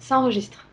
Ça enregistre.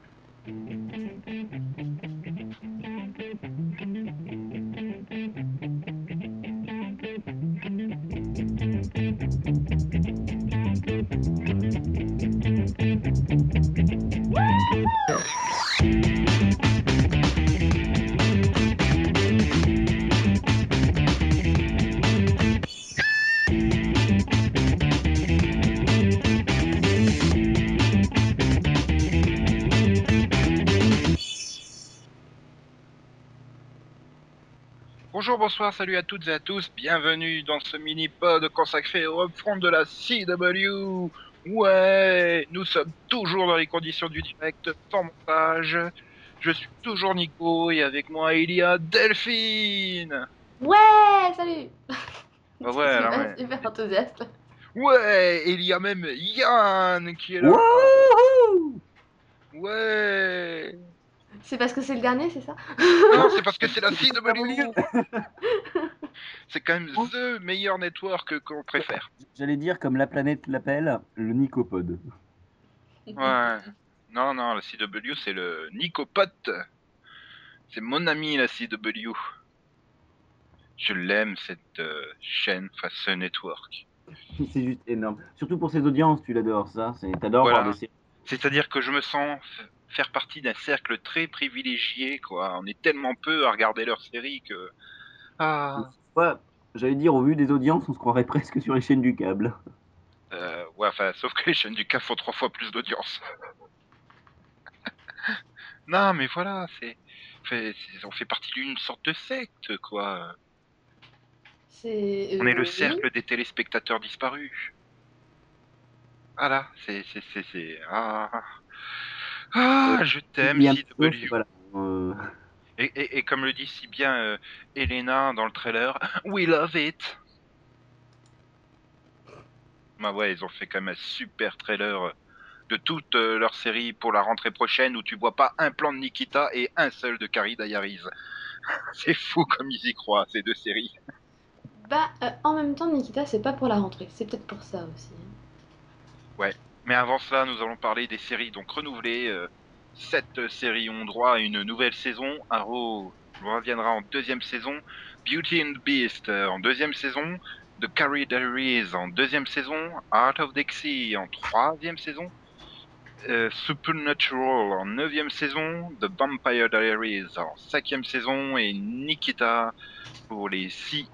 Bonjour, bonsoir, salut à toutes et à tous, bienvenue dans ce mini-pod consacré au upfront de la CW. Ouais, nous sommes toujours dans les conditions du direct, sans montage. Je suis toujours Nico et avec moi il y a Delphine. Ouais, salut Bah ouais, alors, super, ouais. super enthousiaste. Ouais, et il y a même Yann qui est là. Wouhou Ouais. C'est parce que c'est le dernier, c'est ça Non, c'est parce que c'est la CW. C'est quand même the meilleur network qu'on préfère. J'allais dire, comme la planète l'appelle, le Nicopode. Ouais. Non, non, la CW, c'est le Nicopote. C'est mon ami, la CW. Je l'aime, cette euh, chaîne, enfin, ce network. C'est juste énorme. Surtout pour ses audiences, tu l'adores, ça. C'est- T'adores Voilà. voir des séries. C'est-à-dire que je me sens faire partie d'un cercle très privilégié, quoi. On est tellement peu à regarder leurs séries que... Ah... Ouais, J'allais dire, au vu des audiences, on se croirait presque sur les chaînes du câble. Euh, ouais, enfin, sauf que les chaînes du CAF font trois fois plus d'audience. non, mais voilà, c'est... fait- On fait partie d'une sorte de secte, quoi. C'est. On est euh, le oui. cercle des téléspectateurs disparus. Voilà, c'est, c'est... Ah... Ah, je t'aime, CW. voilà. Euh, Et, et, et comme le dit si bien euh, Elena dans le trailer, we love it. Bah ouais, ils ont fait quand même un super trailer euh, de toute euh, leur série pour la rentrée prochaine où tu vois pas un plan de Nikita et un seul de Carrie Diaries. C'est fou comme ils y croient, ces deux séries. Bah, euh, en même temps, Nikita, c'est pas pour la rentrée. C'est peut-être pour ça aussi. hein. Mais avant cela, nous allons parler des séries donc renouvelées. euh, sept euh, séries ont droit à une nouvelle saison. Arrow reviendra en deuxième saison. Beauty and the Beast euh, en deuxième saison. The Carrie Diaries en deuxième saison. Art of Dixie en troisième saison. euh, Supernatural en neuvième saison. The Vampire Diaries en cinquième saison. Et Nikita pour les six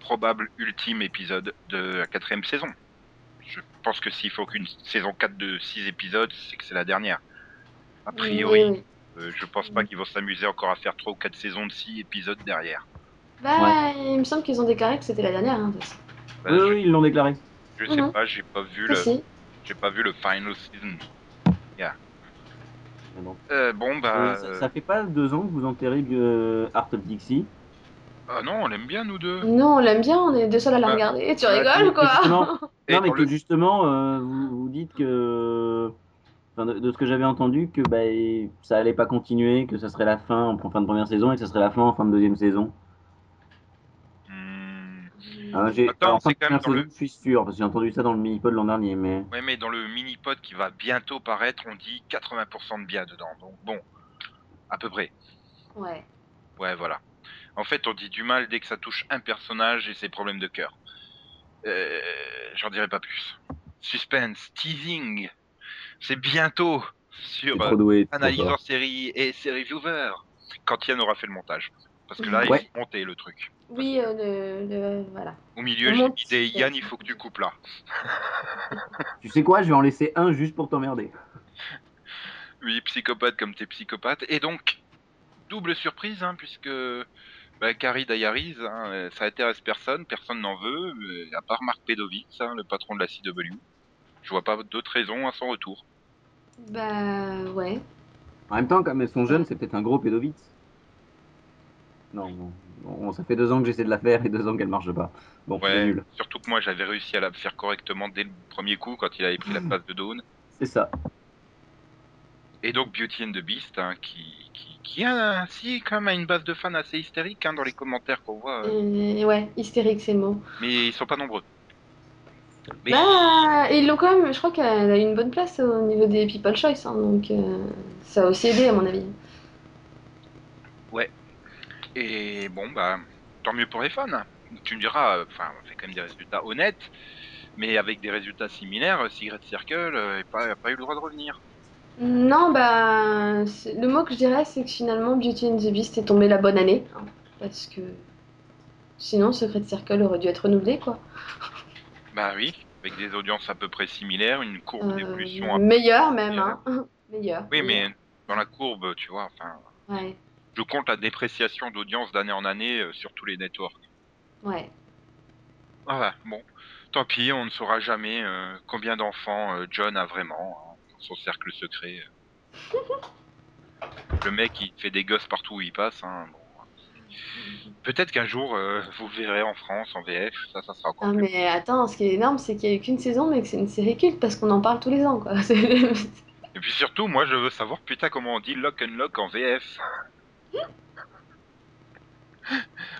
probables ultimes épisodes de la quatrième saison. Je pense que s'il faut qu'une saison 4 de 6 épisodes, c'est que c'est la dernière. A priori, Oui, euh, je pense pas qu'ils vont s'amuser encore à faire 3 ou 4 saisons de 6 épisodes derrière. Bah, il me semble qu'ils ont déclaré que c'était la dernière. Hein, de toute façon. Bah, oui, je, oui, ils l'ont déclaré. je sais Mhm. pas, j'ai pas vu le, j'ai pas vu le final season. Bon. Euh, bon bah, Euh, ça, ça fait pas deux ans que vous enterrez euh, Art of Dixie. Ah non, on l'aime bien nous deux. Non, on l'aime bien, on est deux seuls à la Bah, regarder. Tu bah, rigoles ou quoi? justement- non, mais que le- justement, euh, vous, vous dites que. enfin, de, de ce que j'avais entendu, que bah, ça allait pas continuer, que ça serait la fin en fin de première saison et que ça serait la fin en fin de deuxième saison. Hmm, Ah, j'ai- Attends, en fin c'est de quand même première dans le- saison, je suis sûr, parce que j'ai entendu ça dans le mini-pod l'an dernier, mais. Ouais, mais dans le mini-pod qui va bientôt paraître, on dit 80% de bien dedans. Donc bon, à peu près. Ouais. Ouais, voilà. En fait, on dit du mal dès que ça touche un personnage et ses problèmes de cœur. Euh, J'en dirai pas plus. Suspense, teasing. C'est bientôt sur euh, doué. Analyse en série et série viewer. Quand Yann aura fait le montage. Parce que là, il Ouais. faut monter le truc. Oui, euh, le, le- Voilà. Au milieu, j'ai dit Yann, il faut que tu coupes là. Tu sais quoi, je vais en laisser un juste pour t'emmerder. Oui, psychopathe comme t'es psychopathe. Et donc, double surprise, hein, puisque bah, Carrie Diaries, hein, euh, ça intéresse personne, personne n'en veut, euh, à part Marc Pedovitz, hein, le patron de la CW. Je vois pas d'autres raisons à son retour. Bah, ouais. En même temps, comme elles sont jeunes, c'est peut-être un gros pédovitz. Non, non. Bon, ça fait deux ans que j'essaie de la faire et deux ans qu'elle marche pas. Bon, c'est Ouais, nul. surtout que moi j'avais réussi à la faire correctement dès le premier coup quand il avait pris la place de Dawn. C'est ça. Et donc Beauty and the Beast, hein, qui, qui, qui a ainsi quand même une base de fans assez hystérique hein, dans les commentaires qu'on voit, euh, Et, ouais, hystérique, c'est le mot. mais ils sont pas nombreux. Mais Bah, ils l'ont quand même, je crois qu'elle a une bonne place au niveau des People Choice, hein, donc euh, ça a aussi aidé à mon avis. et bon bah tant mieux pour les fans. Tu me diras, euh, enfin on fait quand même des résultats honnêtes, mais avec des résultats similaires, euh, Secret Circle n'a pas, pas eu le droit de revenir. Non, bah, le mot que je dirais, c'est que finalement Beauty and the Beast est tombé la bonne année, hein, parce que sinon Secret Circle aurait dû être renouvelé, quoi. Bah oui, avec des audiences à peu près similaires, une courbe Euh, d'évolution. à- meilleur même, hein. Meilleur. Oui, meilleur. mais dans la courbe, tu vois, enfin, Ouais, je compte la dépréciation d'audience d'année en année euh, sur tous les networks. ouais. Ah ouais, bon, tant pis, on ne saura jamais euh, combien d'enfants euh, John a vraiment hein, son cercle secret. Le mec, il fait des gosses partout où il passe. Hein, bon. Peut-être qu'un jour, euh, vous le verrez en France, en VF, ça, ça sera encore Ah, plus. mais attends, ce qui est énorme, c'est qu'il n'y a eu qu'une saison, mais que c'est une série culte, parce qu'on en parle tous les ans, quoi. Et puis surtout, moi, je veux savoir, putain, comment on dit lock and lock en VF.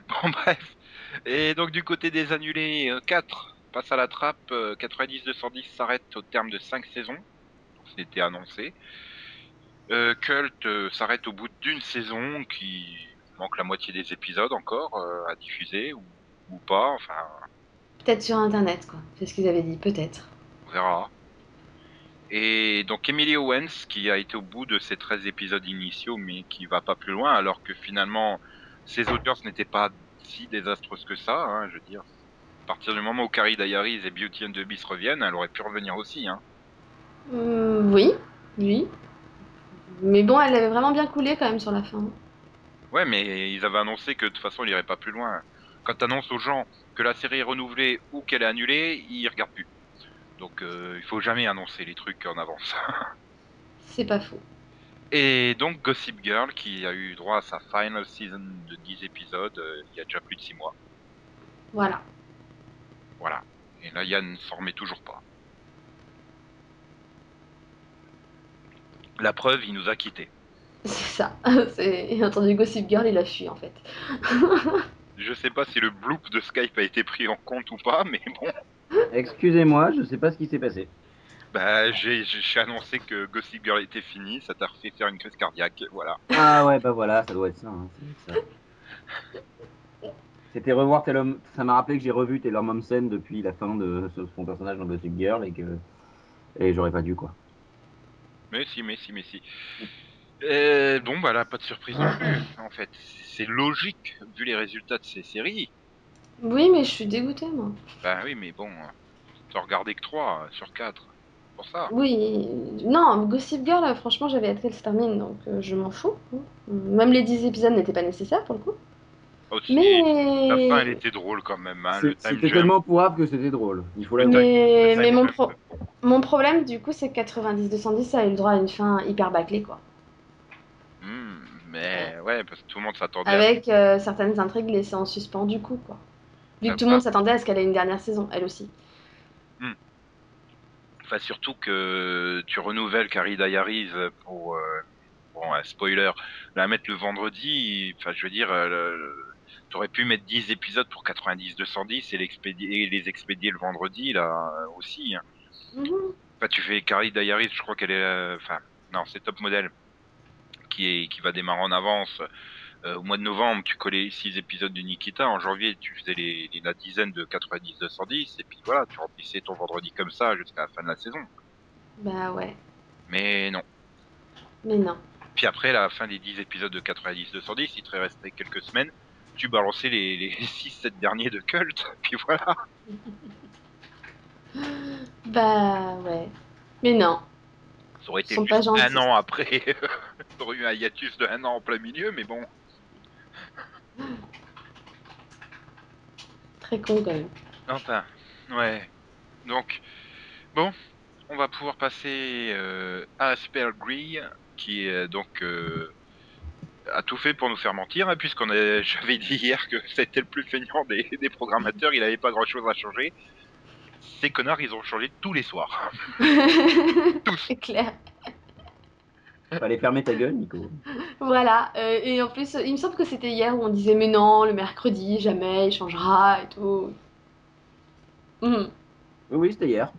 bon, bref. Et donc, du côté des annulés, euh, 4 passe à la trappe. euh, 90-210 s'arrête au terme de 5 saisons. C'était annoncé. Euh, Cult euh, s'arrête au bout d'une saison qui manque la moitié des épisodes encore euh, à diffuser ou, ou pas. Enfin, Peut-être sur Internet, quoi. C'est ce qu'ils avaient dit, peut-être. on verra. Et donc Emily Owens qui a été au bout de ses 13 épisodes initiaux mais qui va pas plus loin alors que finalement ses audiences n'étaient pas si désastreuses que ça, hein, je veux dire. À partir du moment où Carrie Diaries et Beauty and the Beast reviennent, elle aurait pu revenir aussi. Hein. Hum, oui, oui. Mais bon, elle avait vraiment bien coulé quand même sur la fin. Ouais mais ils avaient annoncé que de toute façon il irait pas plus loin. Quand t'annonces aux gens que la série est renouvelée ou qu'elle est annulée, ils regardent plus. Donc euh, il faut jamais annoncer les trucs en avance. C'est pas faux. Et donc Gossip Girl qui a eu droit à sa final season de 10 épisodes euh, il y a déjà plus de 6 mois. Voilà. Voilà. Et là Yann s'en remet toujours pas. La preuve, il nous a quittés. C'est ça. C'est... Il a entendu Gossip Girl, il a fui en fait. Je sais pas si le bloop de Skype a été pris en compte ou pas, mais bon. Excusez-moi, je sais pas ce qui s'est passé. Bah, j'ai, annoncé que Gossip Girl était fini, ça t'a refait faire une crise cardiaque, voilà. Ah ouais, bah voilà, ça doit être ça. hein, c'est ça. C'était revoir Taylor... Ça m'a rappelé que j'ai revu Taylor Momsen depuis la fin de ce- son personnage dans Gossip Girl et que... Et j'aurais pas dû, quoi. Mais si, mais si, mais si. Euh, bon, bah là, pas de surprise non plus, en fait. C'est logique, vu les résultats de ces séries. Oui, mais je suis dégoûtée, moi. Bah oui, mais bon, t'as regardé que 3 sur 4. Pour ça. Oui, non, Gossip Girl, euh, franchement, j'avais hâte qu'elle se termine, donc euh, je m'en fous. hein. Même les 10 épisodes n'étaient pas nécessaires pour le coup. Aussi, Mais, La fin, elle était drôle quand même. Hein, C'était tellement pourrave que c'était drôle. Il faut l'avouer. mais, mais mon, pro- mon problème, du coup, c'est que 90-210 a eu le droit à une fin hyper bâclée, quoi. Hmm, mais ouais, parce que tout le monde s'attendait à Avec euh, certaines intrigues laissées en suspens, du coup, quoi. Vu que tout le monde s'attendait à ce qu'elle ait une dernière saison, elle aussi. Enfin, surtout que tu renouvelles Carrie Diaries pour, euh, bon, un spoiler, la mettre le vendredi. Enfin, je veux dire, euh, le- t'aurais pu mettre 10 épisodes pour 90-210 et, l'expédier- et les expédier le vendredi, là, euh, aussi. hein. Mhm. Enfin, tu fais Carrie Diaries, je crois qu'elle est, euh, enfin, non, c'est Top Model qui est, qui va démarrer en avance. Euh, au mois de novembre, tu collais 6 épisodes de Nikita. En janvier, tu faisais les, les- la dizaine de 90-210. Et puis voilà, tu remplissais ton vendredi comme ça jusqu'à la fin de la saison. Bah ouais, Mais non. mais non. Puis après, la fin des 10 épisodes de 90-210, il te restait quelques semaines. Tu balançais les, les 6-7 derniers de Cult. Puis voilà. Bah ouais. Mais non. Ça aurait été juste un an après. T'aurais eu un hiatus de un an en plein milieu, mais bon. Très con quand même. Enfin, ouais. Donc, bon, on va pouvoir passer euh, à Aspergree, qui est donc euh, a tout fait pour nous faire mentir, hein, puisqu'on a, j'avais dit hier que c'était le plus feignant des, des programmateurs, il n'avait pas grand-chose à changer. Ces connards, ils ont changé tous les soirs. Tous. C'est clair. Fallait fermer ta gueule, Nico. Voilà. euh, et en plus, il me semble que c'était hier où on disait mais non, le mercredi, jamais, il changera et tout. Mhm. Oui, oui, c'était hier.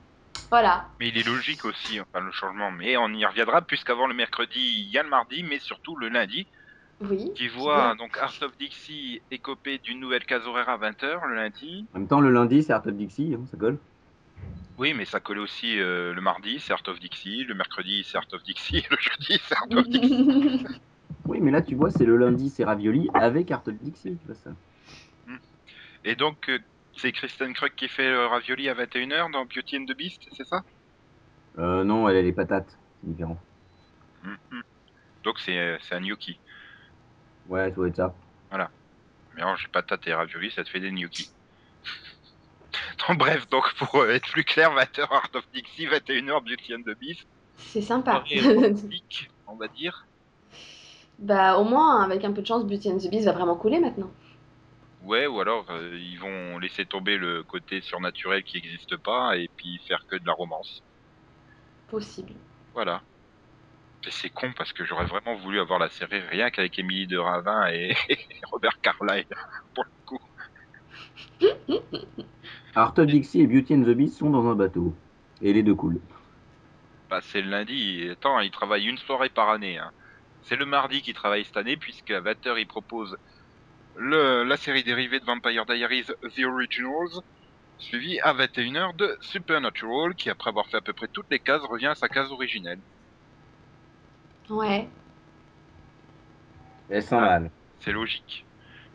Voilà. Mais il est logique aussi, enfin, le changement. Mais on y reviendra, puisqu'avant le mercredi, il y a le mardi, mais surtout le lundi, Oui. qui voit bien. donc Art of Dixie écopé d'une nouvelle case horaire à 20h le lundi. En même temps, le lundi, c'est Art of Dixie, hein, ça colle. Oui, mais ça collait aussi euh, le mardi, c'est Art of Dixie, le mercredi, c'est Art of Dixie, le jeudi, c'est Art of Dixie. Oui, mais là, tu vois, c'est le lundi, c'est Ravioli avec Art of Dixie, tu vois ça. Et donc, euh, c'est Kristen Krug qui fait le ravioli à 21h dans Beauty and the Beast, c'est ça? Euh, non, elle a les patates, c'est différent. Mhm. Donc, c'est c'est un gnocchi. Ouais, ça doit être ça. Mélange patate et ravioli, ça te fait des gnocchis. Donc, bref, donc pour euh, être plus clair, 20h Art of Dixie, 21h Beauty and the Beast. C'est sympa. On va dire. bah, au moins, avec un peu de chance, Beauty and the Beast va vraiment couler maintenant. Ouais, ou alors euh, ils vont laisser tomber le côté surnaturel qui n'existe pas et puis faire que de la romance. Possible. Voilà. Et c'est con parce que j'aurais vraiment voulu avoir la série rien qu'avec Émilie de Ravin et, Robert Carlyle, pour le coup. Art of Dixie et Beauty and the Beast sont dans un bateau. Et les deux coulent. Bah, c'est le lundi. Attends, ils travaillent une soirée par année. hein. C'est le mardi qu'ils travaillent cette année, puisque à 20h, ils proposent le, la série dérivée de Vampire Diaries The Originals, suivie à 21h de Supernatural, qui après avoir fait à peu près toutes les cases, revient à sa case originelle. Ouais. Sent Ah. mal. C'est logique.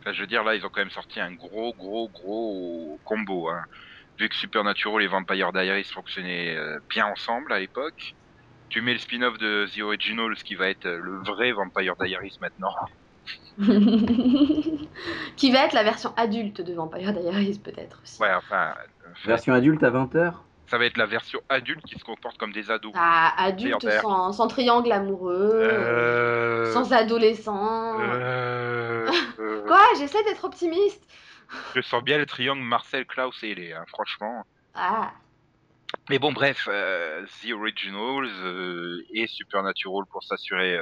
Enfin, je veux dire, là, ils ont quand même sorti un gros, gros, gros combo. Hein. Vu que Supernatural et Vampire Diaries fonctionnaient euh, bien ensemble à l'époque, tu mets le spin-off de The Originals, qui va être euh, le vrai Vampire Diaries maintenant. Qui va être la version adulte de Vampire Diaries, peut-être aussi. Ouais, enfin, euh, Version adulte à 20h ça va être la version adulte qui se comporte comme des ados. Ah, adulte sans, sans triangle amoureux, Euh, sans adolescent. euh, euh, Quoi J'essaie d'être optimiste. je sens bien le triangle Marcel, Klaus et Elé, hein, franchement. Ah, Mais bon, bref, euh, The Originals et Supernatural pour s'assurer,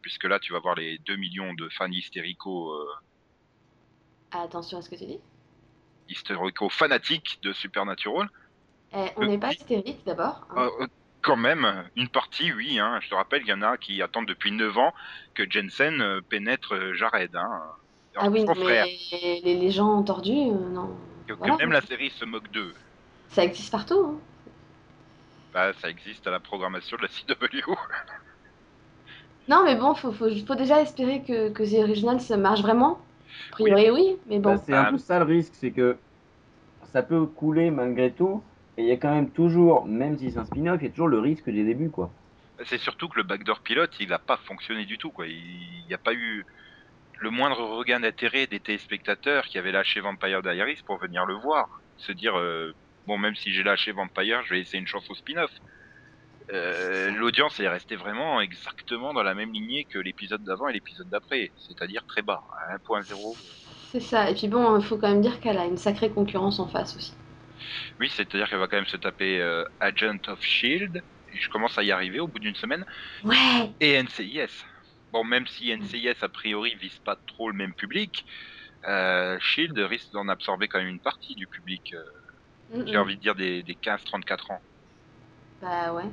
puisque là, tu vas voir les 2 millions de fans hystéricaux, attention à ce que tu dis. hystéricaux fanatiques de Supernatural. Eh, on n'est pas hystérique d'abord. hein. Euh, euh, quand même, une partie, oui. Hein, je te rappelle, il y en a qui attendent depuis 9 ans que Jensen euh, pénètre euh, Jared. Hein, ah oui, son mais frère. les, les gens tordus, euh, non. Que, même la série se moque d'eux. Ça existe partout. hein. Bah, ça existe à la programmation de la CW. Non, mais bon, faut, faut, faut déjà espérer que, que The Original ça marche vraiment. A priori, oui, mais bon. Bah, c'est un Ah. peu ça le risque, c'est que ça peut couler malgré tout. Et il y a quand même toujours, même si c'est un spin-off, il y a toujours le risque des débuts, quoi. C'est surtout que le backdoor pilote, il n'a pas fonctionné du tout. quoi. Il n'y a pas eu le moindre regain d'intérêt des téléspectateurs qui avaient lâché Vampire Diaries pour venir le voir. Se dire, euh, bon, même si j'ai lâché Vampire, je vais laisser une chance au spin-off. Euh, L'audience est restée vraiment exactement dans la même lignée que l'épisode d'avant et l'épisode d'après, c'est-à-dire très bas, à 1.0. C'est ça. Et puis bon, il faut quand même dire qu'elle a une sacrée concurrence en face aussi. Oui, c'est-à-dire qu'elle va quand même se taper euh, Agent of Shield, et je commence à y arriver au bout d'une semaine, Ouais. et NCIS. Bon, même si NCIS a priori vise pas trop le même public, euh, Shield risque d'en absorber quand même une partie du public. euh, Mm, J'ai envie de dire des, des 15-34 ans. Bah ouais.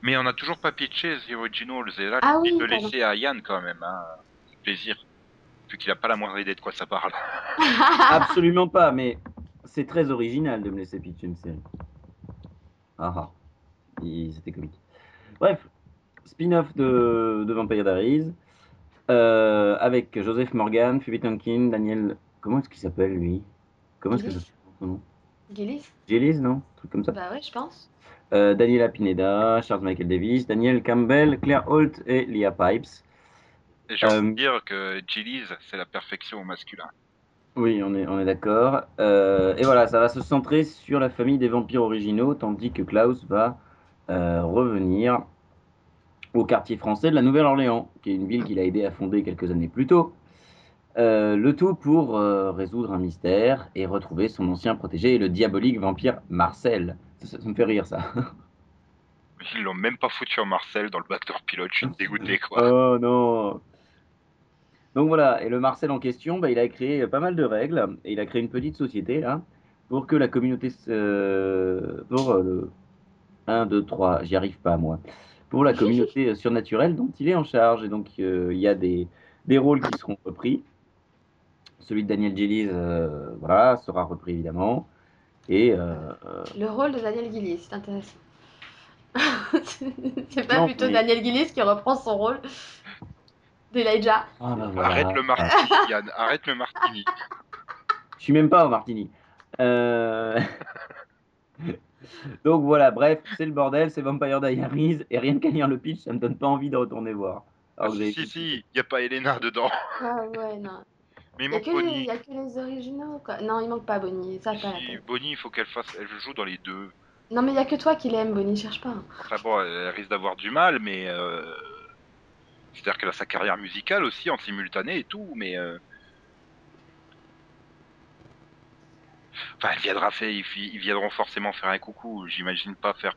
Mais on n'a toujours pas pitché The Originals, et là, Ah j'ai oui, pardon. laisser à Yann quand même, hein. plaisir. Vu qu'il a pas la moindre idée de quoi ça parle. Absolument pas, mais c'est très original de me laisser pitcher une série. Ah ah. Il- C'était comique. Bref, spin-off de, de Vampire Diaries euh, avec Joseph Morgan, Phoebe Tonkin, Daniel. Comment est-ce qu'il s'appelle lui? Comment est-ce que ça Gillis. s'appelle son nom? Gillis Gillis, non? Un truc comme ça. Bah ouais, je pense. Euh, Daniela Pineda, Charles Michael Davis, Daniel Campbell, Claire Holt et Leah Pipes. Et j'ai envie Euh, de dire que Gillies, c'est la perfection au masculin. Oui, on est, on est d'accord. Euh, et voilà, ça va se centrer sur la famille des vampires originaux, tandis que Klaus va euh, revenir au quartier français de la Nouvelle-Orléans, qui est une ville qu'il a aidé à fonder quelques années plus tôt. Euh, le tout pour résoudre un mystère et retrouver son ancien protégé, le diabolique vampire Marcel. Ça, ça me fait rire, ça. Ils l'ont même pas foutu en Marcel dans le backdoor pilote, je suis dégoûté quoi. Oh non Donc voilà, et le Marcel en question, bah, il a créé pas mal de règles, et il a créé une petite société là, pour que la communauté. euh, pour euh, le 1, 2, 3, j'y arrive pas moi. Pour la communauté surnaturelle dont il est en charge. Et donc, euh, il y a des, des rôles qui seront repris. Celui de Daniel Gillies euh, voilà, sera repris évidemment. Et euh, euh, Le rôle de Daniel Gillies, c'est intéressant. c'est pas Non, plutôt mais- Daniel Gillies qui reprend son rôle d'Elijah. ah, ben voilà. Arrête le martini, Yann, arrête le martini. Je suis même pas au martini. Euh, Donc voilà, bref, c'est le bordel, c'est Vampire Diaries, et rien qu'à lire le pitch, ça me donne pas envie de retourner voir. Ah, Alors si, si, si, y a pas Elena dedans. Ah ouais, non. Mais Il il y, a manque que les, Bonnie. y a que les originaux, quoi. Non, il manque pas Bonnie, ça pas la Si, peine. Bonnie, il faut qu'elle fasse. Elle joue dans les deux. Non, mais il y a que toi qui l'aime, Bonnie, cherche pas. Enfin bon, elle risque d'avoir du mal, mais. euh, C'est-à-dire qu'elle a sa carrière musicale aussi en simultané et tout, mais. euh, Enfin, elle viendra faire, ils, viendront forcément faire un coucou. J'imagine pas faire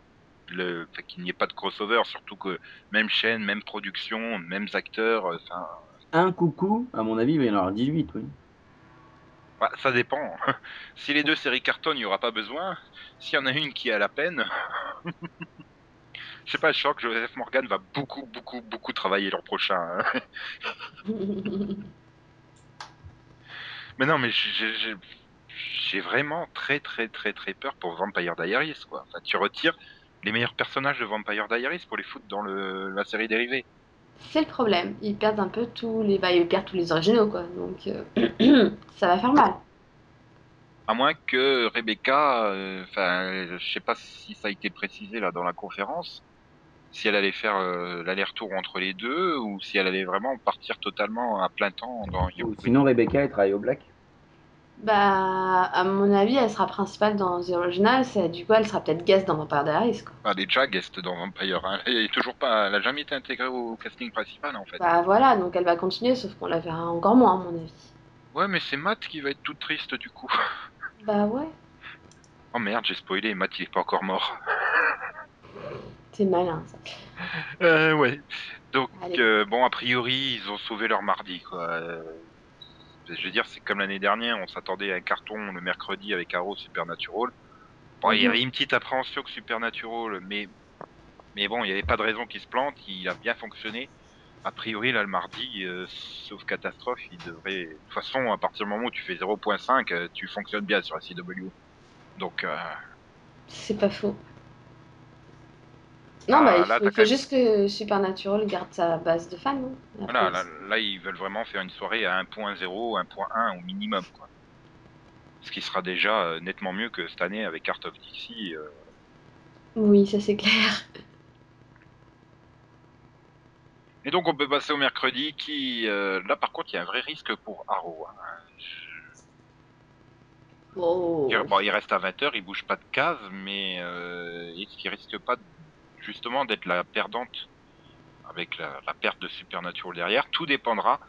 le, enfin, qu'il n'y ait pas de crossover, surtout que même chaîne, même production, mêmes acteurs. euh, Enfin, Un coucou, à mon avis, il va y en avoir 18, oui. bah, ça dépend. si les deux séries cartonnent, il n'y aura pas besoin. S'il y en a une qui a la peine. Je sais pas, je sens que Joseph Morgan va beaucoup, beaucoup, beaucoup travailler l'an prochain. hein. Mais non, mais j'ai- vraiment très, très, très, très peur pour Vampire Diaries, quoi. Enfin, tu retires les meilleurs personnages de Vampire Diaries pour les foutre dans le, la série dérivée. c'est le problème. Ils perdent un peu tous les. Bah, ils perdent tous les originaux, quoi. Donc, euh, ça va faire mal. À moins que Rebecca, euh, enfin, je sais pas si ça a été précisé là dans la conférence, si elle allait faire euh, l'aller-retour entre les deux ou si elle allait vraiment partir totalement à plein temps dans Ou You. sinon, Rebecca, elle travaille au Black. Bah, à mon avis, elle sera principale dans The Original. c'est- Du coup, elle sera peut-être guest dans Vampire Diaries, quoi. Ah, elle est déjà guest dans Vampire. Hein. Elle est toujours pas, elle a jamais été intégrée au casting principal en fait. Bah voilà, donc elle va continuer, sauf qu'on la verra encore moins, à mon avis. Ouais, mais c'est Matt qui va être toute triste du coup. Bah ouais, Oh merde, j'ai spoilé. Matt il est pas encore mort. C'est malin, ça. Euh, ouais. Donc, euh, bon, a priori, ils ont sauvé leur mardi, quoi. Euh, je veux dire, c'est comme l'année dernière, on s'attendait à un carton le mercredi avec Arrow Supernatural. Bon, il y Mhm. avait une petite appréhension que Supernatural, mais, mais bon, il n'y avait pas de raison qu'il se plante, il a bien fonctionné. A priori, là, le mardi, euh, sauf catastrophe, il devrait... De toute façon, à partir du moment où tu fais 0.5, euh, tu fonctionnes bien sur la CW. Donc, euh, C'est pas faux. Non, Ah, bah il là, faut, t'as il faut quand même- juste que Supernatural garde sa base de fans. hein. Après, Voilà, là, là, ils veulent vraiment faire une soirée à 1.0, 1.1 au minimum, quoi. Ce qui sera déjà euh, nettement mieux que cette année avec Art of Dixie. euh. Oui, ça c'est clair. Et donc on peut passer au mercredi qui, euh, là par contre, il y a un vrai risque pour Arrow. hein. Oh. Il, bon, il reste à 20h, il bouge pas de case, mais euh, est-ce qu'il risque pas de- justement d'être la perdante avec la, perte de Supernatural derrière Tout dépendra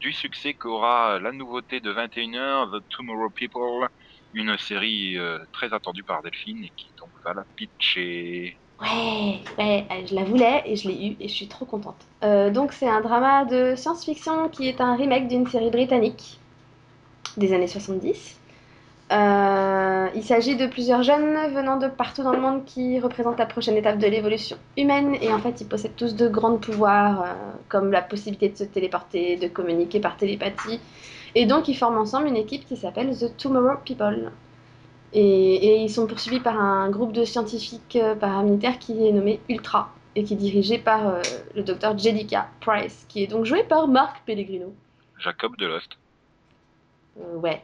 du succès qu'aura la nouveauté de 21h, The Tomorrow People, une série euh, très attendue par Delphine et qui donc va la pitcher. Ouais, ouais, je la voulais et je l'ai eu et je suis trop contente. Euh, donc c'est un drama de science-fiction qui est un remake d'une série britannique des années 70. Euh, il s'agit de plusieurs jeunes venant de partout dans le monde qui représentent la prochaine étape de l'évolution humaine et en fait ils possèdent tous de grands pouvoirs euh, comme la possibilité de se téléporter, de communiquer par télépathie et donc ils forment ensemble une équipe qui s'appelle The Tomorrow People. Et, et ils sont poursuivis par un groupe de scientifiques euh, paramilitaires qui est nommé Ultra et qui est dirigé par euh, le docteur Jedica Price, qui est donc joué par Marc Pellegrino. Jacob de Lost. Euh, ouais,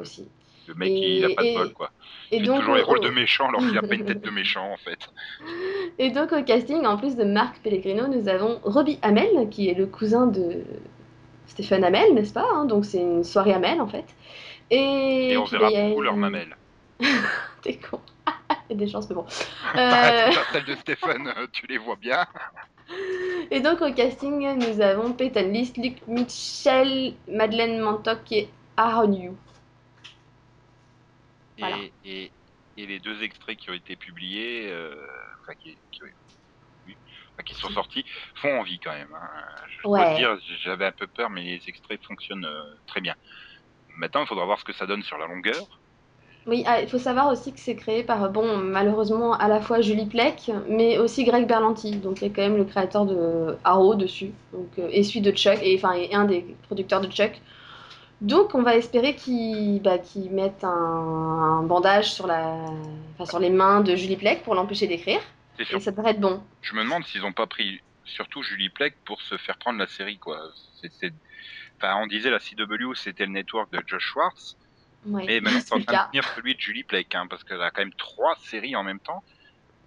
aussi. Le mec, Et- il a pas de bol, quoi. Et Il donc, toujours les rôles de méchant alors qu'il a pas une tête de méchant, en fait. et donc au casting, en plus de Marc Pellegrino, nous avons Robbie Hamel, qui est le cousin de Stéphane Hamel, n'est-ce pas hein? Donc c'est une soirée Hamel en fait. Et, Et on verra beaucoup leur une- mamelle. T'es con. Il y a des chances, mais bon. Euh, Celle de Stéphane, euh, tu les vois bien. Et donc au casting, nous avons Peyton List, Luc Mitchell, Madeleine Mantock et Aaron Yu. Voilà. Et, et, et les deux extraits qui ont été publiés, euh, enfin, qui, qui, oui, enfin, qui sont sortis, font envie quand même. hein. Je Ouais. dire, j'avais un peu peur, mais les extraits fonctionnent euh, très bien. Maintenant, il faudra voir ce que ça donne sur la longueur. Oui, ah, il faut savoir aussi que c'est créé par, bon, malheureusement, à la fois Julie Plec, mais aussi Greg Berlanti. Donc, il y a quand même le créateur de Arrow dessus, donc, euh, et celui de Chuck, et enfin, et un des producteurs de Chuck. Donc, on va espérer qu'ils bah, mettent un, un bandage sur, la, enfin, sur les mains de Julie Plec pour l'empêcher d'écrire. Et ça devrait être bon. Je me demande s'ils ont pas pris surtout Julie Plec pour se faire prendre la série, quoi. C'est, c'est- Enfin, on disait la CW, c'était le network de Josh Schwartz, Ouais, mais maintenant c'est en train de tenir celui de Julie Plec, hein, parce qu'elle a quand même trois séries en même temps.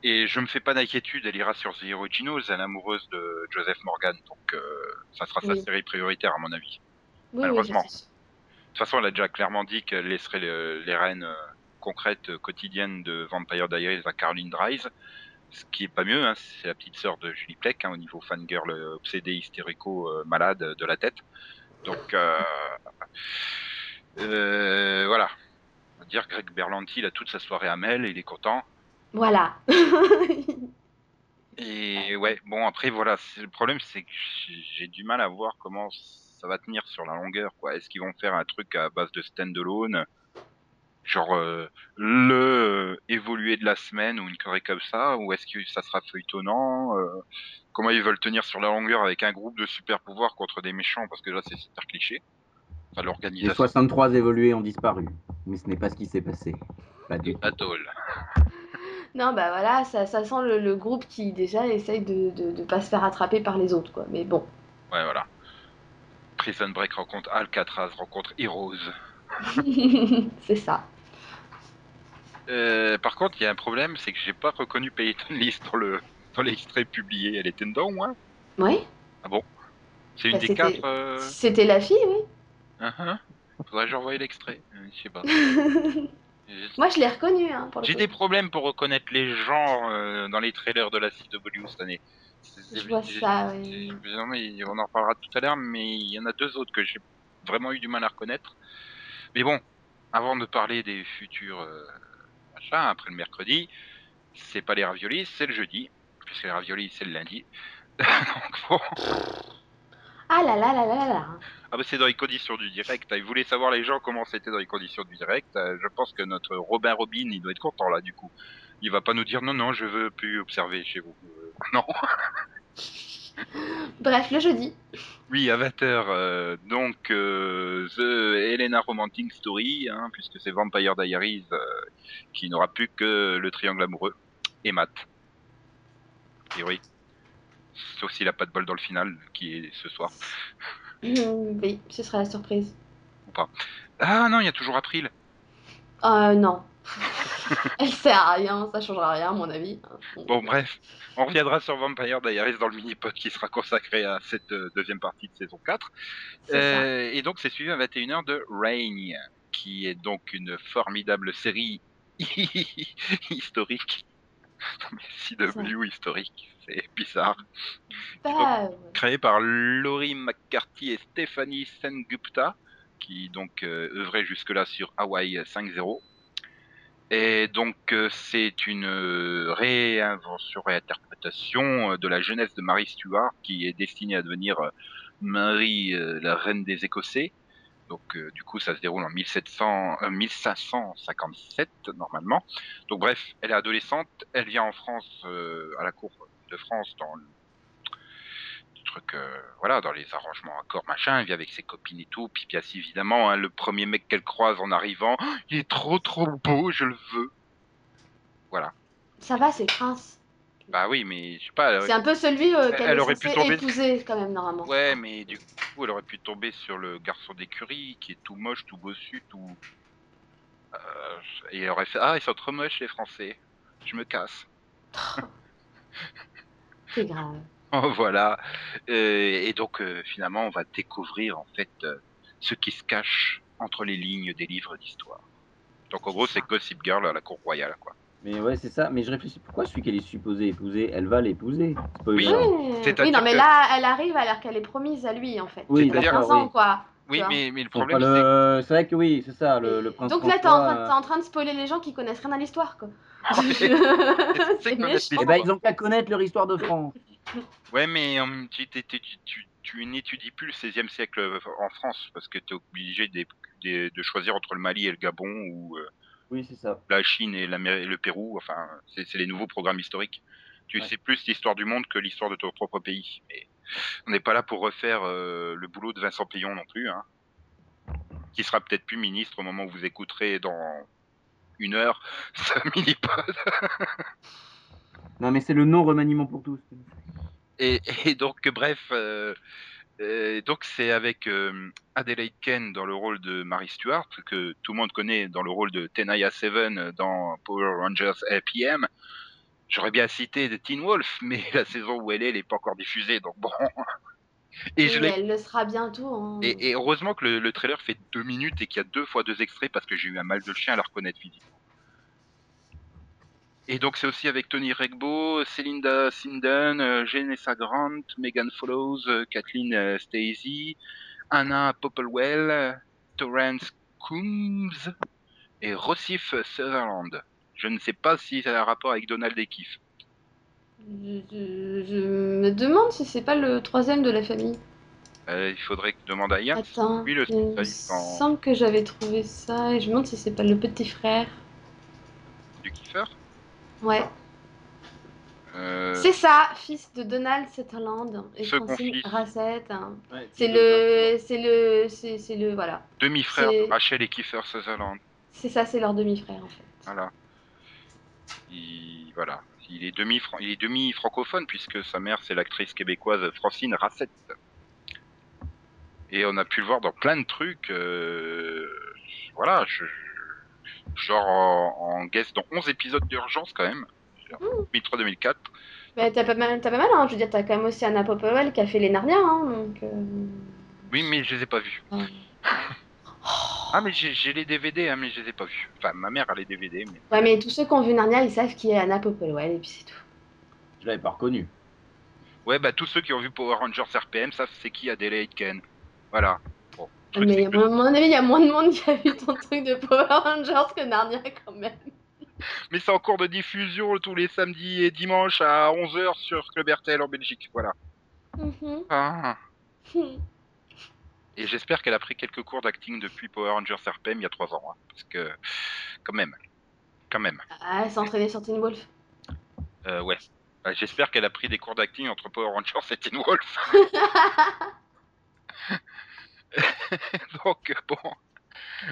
Et je me fais pas d'inquiétude, elle ira sur The Originals, elle est amoureuse de Joseph Morgan, donc euh, ça sera sa série prioritaire à mon avis. Oui, malheureusement. Façon, elle a déjà clairement dit qu'elle laisserait le- les rênes euh, concrètes, euh, quotidiennes de Vampire Diaries à Caroline Dries. Ce qui est pas mieux, hein, c'est la petite sœur de Julie Plec, hein, au niveau fangirl euh, obsédé, hystérico, euh, malade de la tête. Donc, euh, euh, voilà. On va dire Greg Berlanti, il a toute sa soirée à Mel, il est content. Voilà. Et ouais, bon après voilà, le problème c'est que j'ai du mal à voir comment ça va tenir sur la longueur quoi. Est-ce qu'ils vont faire un truc à base de stand-alone, genre euh, le euh, évolué de la semaine ou une connerie comme ça, ou est-ce que ça sera feuilletonnant euh, Comment ils veulent tenir sur la longueur avec un groupe de super pouvoirs contre des méchants parce que là c'est super cliché. Enfin Les l'organisation 63 évolués ont disparu. Mais ce n'est pas ce qui s'est passé. Pas du tout. Atoll. Non, bah voilà, ça, ça sent le, le groupe qui déjà essaye de, de, de pas se faire attraper par les autres, quoi. Mais bon. Ouais voilà. Prison Break rencontre Alcatraz rencontre Heroes. c'est ça. Euh, par contre, il y a un problème, c'est que j'ai pas reconnu Peyton List dans le dans l'extrait publié. Elle était dedans, moi Oui, C'est une Bah, des quatre. Euh... c'était la fille, oui. hein, hein Faudrait que j'envoie l'extrait. Euh, Je sais pas. Moi, je l'ai reconnue, hein, J'ai des problèmes pour reconnaître les euh, dans les trailers de la CW cette année. Je vois ça, oui. non, mais on en reparlera tout à l'heure, mais il y en a deux autres que j'ai vraiment eu du mal à reconnaître. Mais bon, avant de parler des futurs euh, machins, après le mercredi, c'est pas les raviolis, c'est le jeudi, puisque les raviolis c'est le lundi. Donc bon, Ah là là là là là là. ah bah c'est dans les conditions du direct. Ils voulaient savoir les gens comment c'était dans les conditions du direct. Euh, Je pense que notre Robin Robin, il doit être content là du coup. Il va pas nous dire non non, je veux plus observer chez vous. Euh, non. Bref, le jeudi. Oui, à 20h, donc euh, The Helena Romantic Story, hein, puisque c'est Vampire Diaries euh, qui n'aura plus que le triangle amoureux et Matt. Et oui. Sauf s'il a pas de bol dans le final, qui est ce soir. Oui, ce sera la surprise. Ah non, il y a toujours April. Euh, non. Elle sert à rien, ça changera rien, à mon avis. Bon, bref, on reviendra sur Vampire Diaries dans le mini-pod qui sera consacré à cette euh, deuxième partie de saison 4. C'est ça. Euh, et donc, c'est suivi à 21h de Reign, qui est donc une formidable série historique. CW historique, c'est bizarre. Bah, ouais. Créé par Laurie McCarthy et Stephanie Sengupta, qui donc euh, œuvraient jusque-là sur Hawaii 5.0. Et donc, euh, c'est une euh, réinvention, réinterprétation euh, de la jeunesse de Marie Stuart, qui est destinée à devenir Marie, la reine des Écossais. Donc, euh, du coup, ça se déroule en 1700, euh, 1557, normalement. Donc, bref, elle est adolescente, elle vient en France, euh, à la cour de France, dans le truc, euh, voilà, dans les arrangements accords, machin, elle vient avec ses copines et tout, puis bien évidemment, hein, le premier mec qu'elle croise en arrivant, Oh, il est trop trop beau, je le veux. Voilà. Ça va, c'est Prince. Bah oui, mais je sais pas. elle C'est un peu celui euh, Elle qu'elle est aurait pu tomber- épouser, quand même, normalement. Ouais, mais du coup, elle aurait pu tomber sur le garçon d'écurie qui est tout moche, tout bossu, tout. Euh, et elle aurait fait Ah, ils sont trop moches les Français. Je me casse. C'est grave. Voilà. Euh, et donc, euh, finalement, on va découvrir en fait euh, ce qui se cache entre les lignes des livres d'histoire. Donc, en gros, c'est Gossip Girl à la cour royale, quoi. Mais ouais, c'est ça. Mais je réfléchis, pourquoi celui qu'elle est supposée épouser Elle va l'épouser? Oui. Oui, non, mais que- là, elle arrive alors qu'elle est promise à lui, en fait. Oui, Il a c'est-à-dire- 15 ans, oui. quoi. Oui, mais, mais le problème, c'est. le- C'est vrai que oui, c'est ça, le, le prince Donc là, t'es en, euh, en train de spoiler les gens qui connaissent rien à l'histoire, quoi. c'est méchant. Eh ben, ils ont qu'à connaître leur histoire de France. Ouais, mais tu, t'es- t'es- tu, tu, tu n'étudies plus le 16e siècle euh, en France parce que tu es obligé de choisir entre le Mali et le Gabon ou, euh, Oui, c'est ça. La Chine et, le Pérou, enfin, c'est les nouveaux programmes historiques. Tu Ouais. sais plus l'histoire du monde que l'histoire de ton propre pays. Mais on n'est pas là pour refaire euh, le boulot de Vincent Payon non plus, hein. Qui sera peut-être plus ministre au moment où vous écouterez dans une heure ce mini-pod. Non, mais c'est le non-remaniement pour tous. Et, et donc, bref, euh, euh, donc c'est avec euh, Adelaide Ken dans le rôle de Mary Stuart, que tout le monde connaît dans le rôle de Tenaya Seven dans Power Rangers APM. J'aurais bien cité de Teen Wolf, mais la saison où elle est, elle n'est pas encore diffusée, donc bon. Et, Oui, elle le sera bientôt. hein. et, et heureusement que le, le trailer fait deux minutes et qu'il y a deux fois deux extraits parce que j'ai eu un mal de chien à la reconnaître physiquement. Et donc c'est aussi avec Tony Regbo, Celinda Sinden, euh, Janessa Grant, Megan Follows, euh, Kathleen euh, Stacey, Anna Popplewell, euh, Torrance Coombs et Rossif Sutherland. Je ne sais pas si ça a un rapport avec Donald et Keith. Je, je- je me demande si c'est pas le troisième de la famille. Euh, il faudrait que je demande à Yann. Attends, Oui, le il me en- semble que j'avais trouvé ça et je me demande si c'est pas le petit frère. du Kiefer. Ouais, Euh, c'est ça, fils de Donald Sutherland et Second Francine fils. Rassett. hein. C'est le, c'est le, c'est le, voilà. Demi-frère de Rachel et Kiefer Sutherland. C'est ça, c'est leur demi-frère en fait. Voilà. Il, voilà. Il est demi, il est demi francophone puisque sa mère c'est l'actrice québécoise Francine Rassett. Et on a pu le voir dans plein de trucs. euh, voilà, je, genre en, en guest dans 11 épisodes d'urgence quand même. 2003-2004. Bah, t'as pas mal, t'as pas mal, hein. Je veux dire, t'as quand même aussi Anna Popplewell qui a fait les Narnia, hein, donc. euh, Oui, mais je les ai pas vus. Ah, mais j'ai j'ai les DVD, hein, mais je les ai pas vus. Enfin, ma mère a les DVD, mais. Ouais, mais tous ceux qui ont vu Narnia, ils savent qui est Anna Popplewell et puis c'est tout. Je l'avais pas reconnu. Ouais, bah tous ceux qui ont vu Power Rangers RPM savent c'est qui Adelaide Ken. Voilà. Mais à mon avis, il y a moins de monde qui a vu ton truc de Power Rangers que Narnia quand même. Mais c'est en cours de diffusion tous les samedis et dimanches à 11h sur Club RTL en Belgique. Voilà. Mhm. Ah. Et j'espère qu'elle a pris quelques cours d'acting depuis Power Rangers RPM il y a 3 ans. hein, parce que, quand même. Quand même. Ah, elle s'est entraînée sur Teen Wolf. Euh, ouais. Bah, j'espère qu'elle a pris des cours d'acting entre Power Rangers et Teen Wolf. Donc, bon.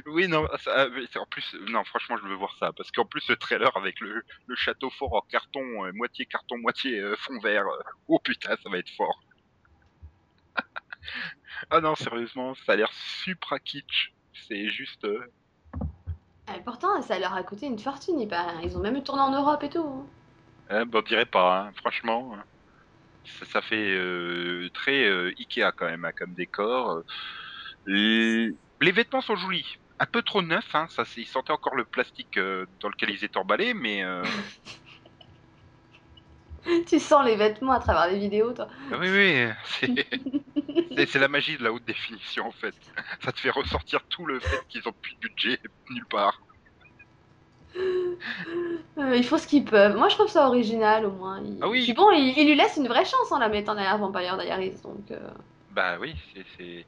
Oui, non, ça, en plus, non, franchement, je veux voir ça. Parce qu'en plus, le trailer avec le, le château fort en carton, euh, moitié carton, moitié euh, fond vert. euh, oh putain, ça va être fort. ah non, sérieusement, ça a l'air supra kitsch. C'est juste. Et pourtant, ça leur a coûté une fortune, il paraît. Ils ont même tourné en Europe et tout. hein. bah, on dirait pas, hein, franchement. hein. Ça, ça fait très Ikea quand même, hein, comme décor. Les, vêtements sont jolis. Un peu trop neufs, hein, ça, ils sentaient encore le plastique euh, dans lequel ils étaient emballés, mais. euh, tu sens les vêtements à travers les vidéos, toi. Ah Oui, oui, c'est c'est- c'est la magie de la haute définition en fait. Ça te fait ressortir tout le fait qu'ils ont plus de budget nulle part. Euh, ils font ce qu'ils peuvent. Moi, je trouve ça original au moins. Il- Ah oui. Puis bon, il, il lui laisse une vraie chance en la mettant derrière Vampire Diaries. Donc, euh, Bah oui, c'est-.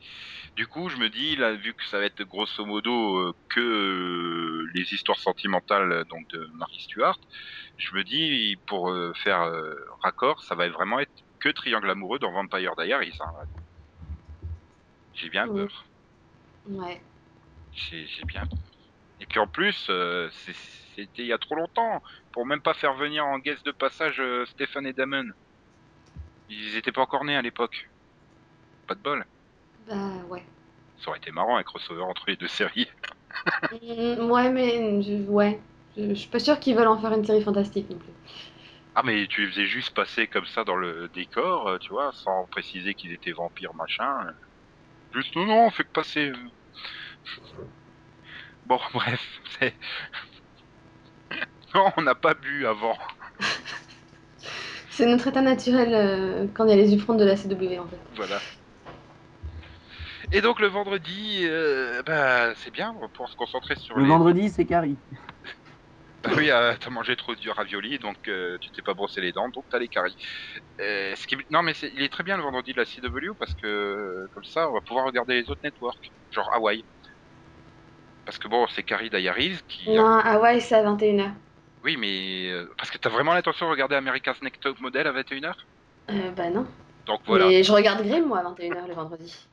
Du coup, je me dis, là, vu que ça va être grosso modo euh, que euh, les histoires sentimentales euh, donc de Marky Stewart, je me dis, pour faire raccord, ça va vraiment être que triangle amoureux dans Vampire Diaries. hein. J'ai bien Oui. peur. ouais. J'ai bien peur. Et puis en plus, euh, c'était il y a trop longtemps pour même pas faire venir en guest de passage euh, Stéphane et Damon. Ils étaient pas encore nés à l'époque. Pas de bol. Bah, ouais. Ça aurait été marrant un crossover entre les deux séries. Mm, ouais, mais je, ouais. Je, je suis pas sûre qu'ils veulent en faire une série fantastique non plus. Ah mais tu les faisais juste passer comme ça dans le décor, euh, tu vois, sans préciser qu'ils étaient vampires machin. Juste non non, on fait que passer. euh. Bon bref, c'est. Non, on n'a pas bu avant. C'est notre état naturel euh, quand il y a les upfronts de la CW en fait. Voilà. Et donc le vendredi, euh, bah c'est bien, on va pouvoir se concentrer sur Le les. vendredi, c'est Carrie. Bah oui, euh, t'as mangé trop du ravioli, donc euh, tu t'es pas brossé les dents, donc t'as les caries. Euh, ce qui... est- Non mais c'est- il est très bien le vendredi de la CW parce que euh, comme ça on va pouvoir regarder les autres networks, genre Hawaii. Parce que bon, c'est Carrie Diaries qui. Non, Hawaii, c'est à 21h. Oui, mais. euh, parce que t'as vraiment l'intention de regarder America's Next Top Model à 21h Euh, bah non. Donc voilà. Mais je regarde Grimm, moi, à 21h le vendredi.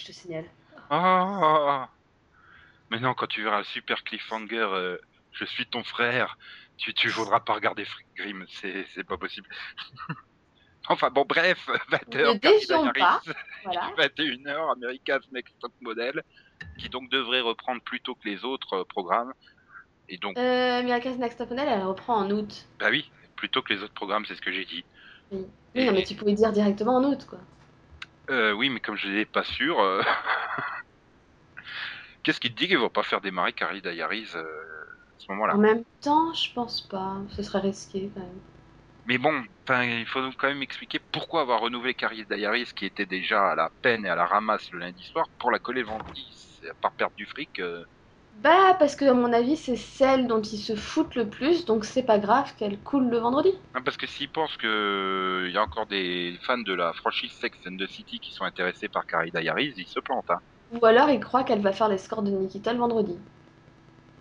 Je te signale. Ah Mais non, quand tu verras un super cliffhanger, euh, je suis ton frère, tu, tu voudras pas regarder Grimm, c'est pas possible. enfin bon, bref, 20h, Ne défions pas. Diaries, Voilà. 21h, America's Next Top Model, qui donc devrait reprendre plus tôt que les autres euh, programmes. Et donc, Euh, America's Next Top Model, elle reprend en août. bah oui, plus tôt que les autres programmes, c'est ce que j'ai dit. Oui, Et- non, mais tu pouvais dire directement en août, quoi. Euh, oui, mais comme je n'étais pas sûr, euh, qu'est-ce qui te dit qu'ils vont pas faire démarrer Carrie Diaries euh, à ce moment-là? En même temps, je pense pas. Ce serait risqué, quand même. Mais bon, il faut quand même expliquer pourquoi avoir renouvelé Carrie Diaries, qui était déjà à la peine et à la ramasse le lundi soir, pour la coller le vendredi. C'est- À part perdre du fric, euh, Bah, parce que, à mon avis, c'est celle dont ils se foutent le plus, donc c'est pas grave qu'elle coule le vendredi. hein, parce que s'ils pensent que il y a encore des fans de la franchise Sex and the City qui sont intéressés par Carrie Diaries, ils se plantent. Hein. Ou alors ils croient qu'elle va faire les scores de Nikita le vendredi.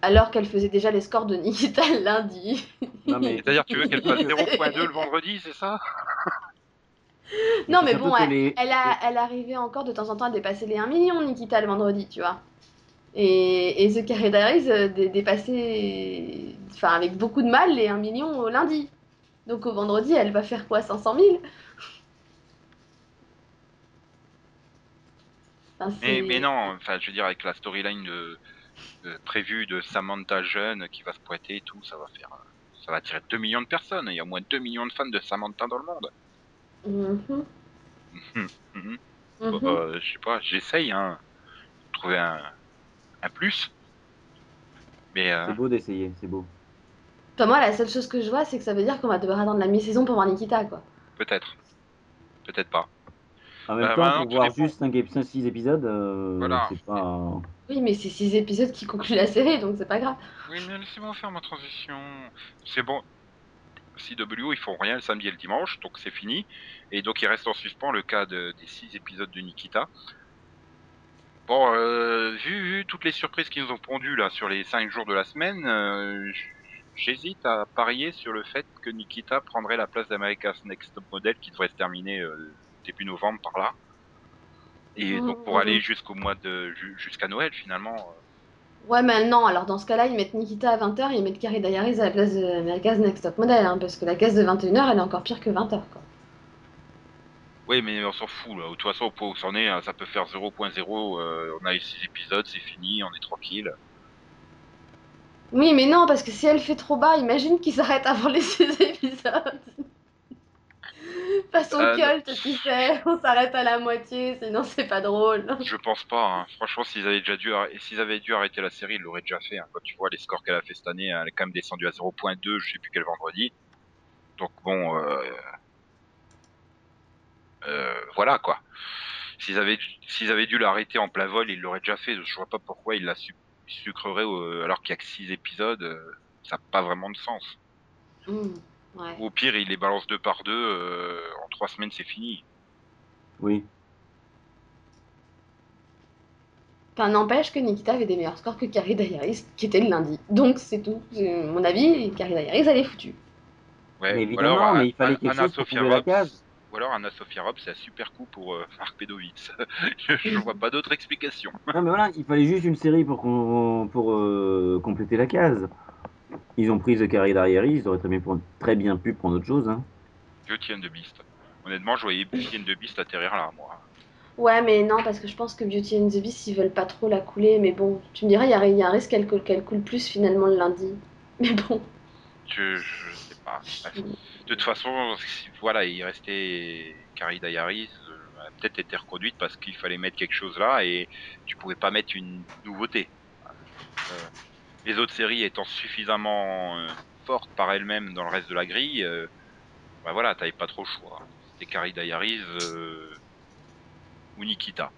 Alors qu'elle faisait déjà les scores de Nikita le lundi. Non, mais C'est-à-dire, tu veux qu'elle fasse 0.2 le vendredi, c'est ça? Non, mais bon, que elle, les- elle, a, elle arrivait encore de temps en temps à dépasser les 1 million, Nikita, le vendredi, tu vois. Et, et The Carrie Diaries dé- dépassait, enfin, avec beaucoup de mal, les 1 million au lundi. Donc au vendredi, elle va faire quoi 500 000 Enfin, mais, non, enfin, je veux dire, avec la storyline de, de- prévue de Samantha jeune qui va se pointer et tout, ça va faire. euh, Ça va attirer 2 millions de personnes. Il y a au moins 2 millions de fans de Samantha dans le monde. Mhm. mhm. Bah, bah, je sais pas, j'essaye, hein, trouver un, un plus. Mais euh, c'est beau d'essayer, c'est beau. Enfin, moi, la seule chose que je vois, c'est que ça veut dire qu'on va devoir attendre la mi-saison pour voir Nikita, quoi. peut-être. Peut-être pas. En même Bah, temps, maintenant, pour voir juste 5-6 épisodes, euh, Voilà. c'est pas. Oui, mais c'est 6 épisodes qui concluent la série, donc c'est pas grave. Oui, mais laissez-moi faire ma transition. C'est bon. CW, ils font rien le samedi et le dimanche, donc c'est fini. Et donc il reste en suspens le cas de- des six épisodes de Nikita. Bon, euh, vu, vu toutes les surprises qu'ils nous ont pondues là sur les cinq jours de la semaine, euh, j'hésite à parier sur le fait que Nikita prendrait la place d'America's Next Top Model qui devrait se terminer euh, début novembre par là. Et donc pour Mhm. aller jusqu'au mois de ju- jusqu'à Noël finalement. Ouais, mais non, alors dans ce cas-là, ils mettent Nikita à 20h et ils mettent Carrie Diaries à la place de America's Next Top Model, hein, parce que la case de 21h, elle est encore pire que 20h, quoi. Oui, mais on s'en fout, là. De toute façon, au point où c'en est, hein, ça peut faire 0.0. euh, on a eu 6 épisodes, c'est fini, on est tranquille. Oui, mais non, parce que si elle fait trop bas, imagine qu'ils s'arrêtent avant les 6 épisodes. Façon Euh, culte, tu sais, on s'arrête à la moitié, sinon c'est pas drôle. Je pense pas, hein. Franchement, s'ils avaient déjà dû, s'ils avaient dû arrêter la série, ils l'auraient déjà fait. hein. Quand tu vois les scores qu'elle a fait cette année, elle est quand même descendue à 0.2, je sais plus quel vendredi. Donc bon, euh... euh, voilà quoi. S'ils avaient, dû- s'ils avaient dû l'arrêter en plein vol, ils l'auraient déjà fait. Je vois pas pourquoi ils la su- sucreraient euh, alors qu'il y a que 6 épisodes. euh, ça n'a pas vraiment de sens. Hmm, ouais. Ou au pire, il les balance deux par deux. euh, en trois semaines, c'est fini. Oui. Enfin, n'empêche que Nikita avait des meilleurs scores que Carrie Diaries, qui était le lundi. Donc c'est tout. C'est mon avis, Carrie Diaries, elle est foutue. Ouais, mais évidemment, alors, mais il fallait Anna- quelque Anna chose pour Sophia la case. Ou alors Anna Sophia Robb, c'est un super coup pour euh, Mark Pedowitz. je, je vois pas d'autre explication. Non, mais voilà, il fallait juste une série pour, pour euh, compléter la case. Ils ont pris The Carrie Diaries, ils auraient très bien, pu- très bien pu prendre autre chose. Hein. Beauty and the Beast. Honnêtement, je voyais Beauty and the Beast atterrir là, moi. Ouais, mais non, parce que je pense que Beauty and the Beast, ils veulent pas trop la couler. Mais bon, tu me diras, il y, a- il y a un risque qu'elle coule, qu'elle coule plus finalement le lundi. Mais bon. Je, je sais Bref. De toute façon, voilà, il restait Carrie Diaries. euh, a peut-être été reconduite parce qu'il fallait mettre quelque chose là et tu pouvais pas mettre une nouveauté. Euh, les autres séries étant suffisamment euh, fortes par elles-mêmes dans le reste de la grille, euh, bah voilà, t'avais pas trop le choix. C'était Carrie Diaries ou Nikita.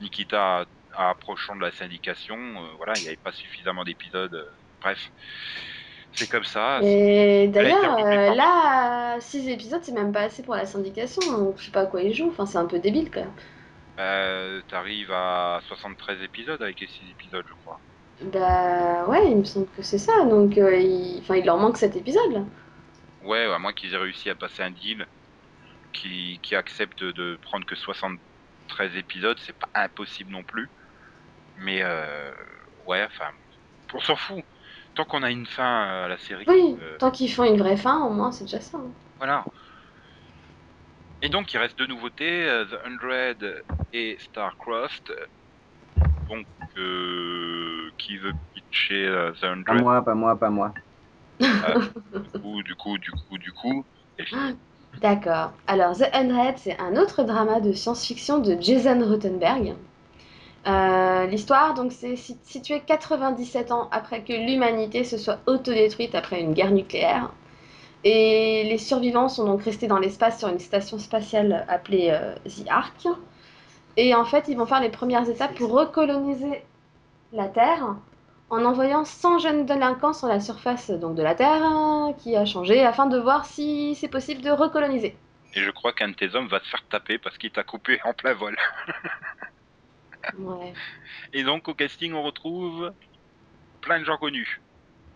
Nikita approchant de la syndication, voilà, il n'y avait pas suffisamment d'épisodes. bref, c'est comme ça. Et d'ailleurs, euh, là, 6 épisodes, c'est même pas assez pour la syndication. Donc je sais pas à quoi ils jouent. Enfin, c'est un peu débile quand même. Euh, T'arrives à 73 épisodes avec les 6 épisodes, je crois. Bah ouais, il me semble que c'est ça. Donc, euh, il... Enfin, il leur manque cet épisode là. Ouais, à moins qu'ils aient réussi à passer un deal qui, qui accepte de, de prendre que 73 épisodes, c'est pas impossible non plus. Mais euh, ouais, enfin, on s'en fout. Tant qu'on a une fin à la série. Oui, euh, tant qu'ils font une vraie fin, au moins c'est déjà ça. hein. Voilà. Et donc, il reste deux nouveautés, euh, The Hundred et Starcrossed. Donc, euh, qui veut pitcher euh, The Pas Hundred? moi, pas moi, pas moi. Du coup, du coup, du coup, du coup. Et puis, D'accord. Alors, The Hundred, c'est un autre drama de science-fiction de Jason Rothenberg. Euh, L'histoire, donc, c'est si- situé 97 ans après que l'humanité se soit autodétruite après une guerre nucléaire. Et les survivants sont donc restés dans l'espace sur une station spatiale appelée euh, The Ark. Et en fait, ils vont faire les premières étapes pour recoloniser la Terre en envoyant 100 jeunes délinquants sur la surface donc, de la Terre hein, qui a changé afin de voir si c'est possible de recoloniser. et je crois qu'un de tes hommes va te faire taper parce qu'il t'a coupé en plein vol. Ouais. Et donc, au casting, on retrouve plein de gens connus.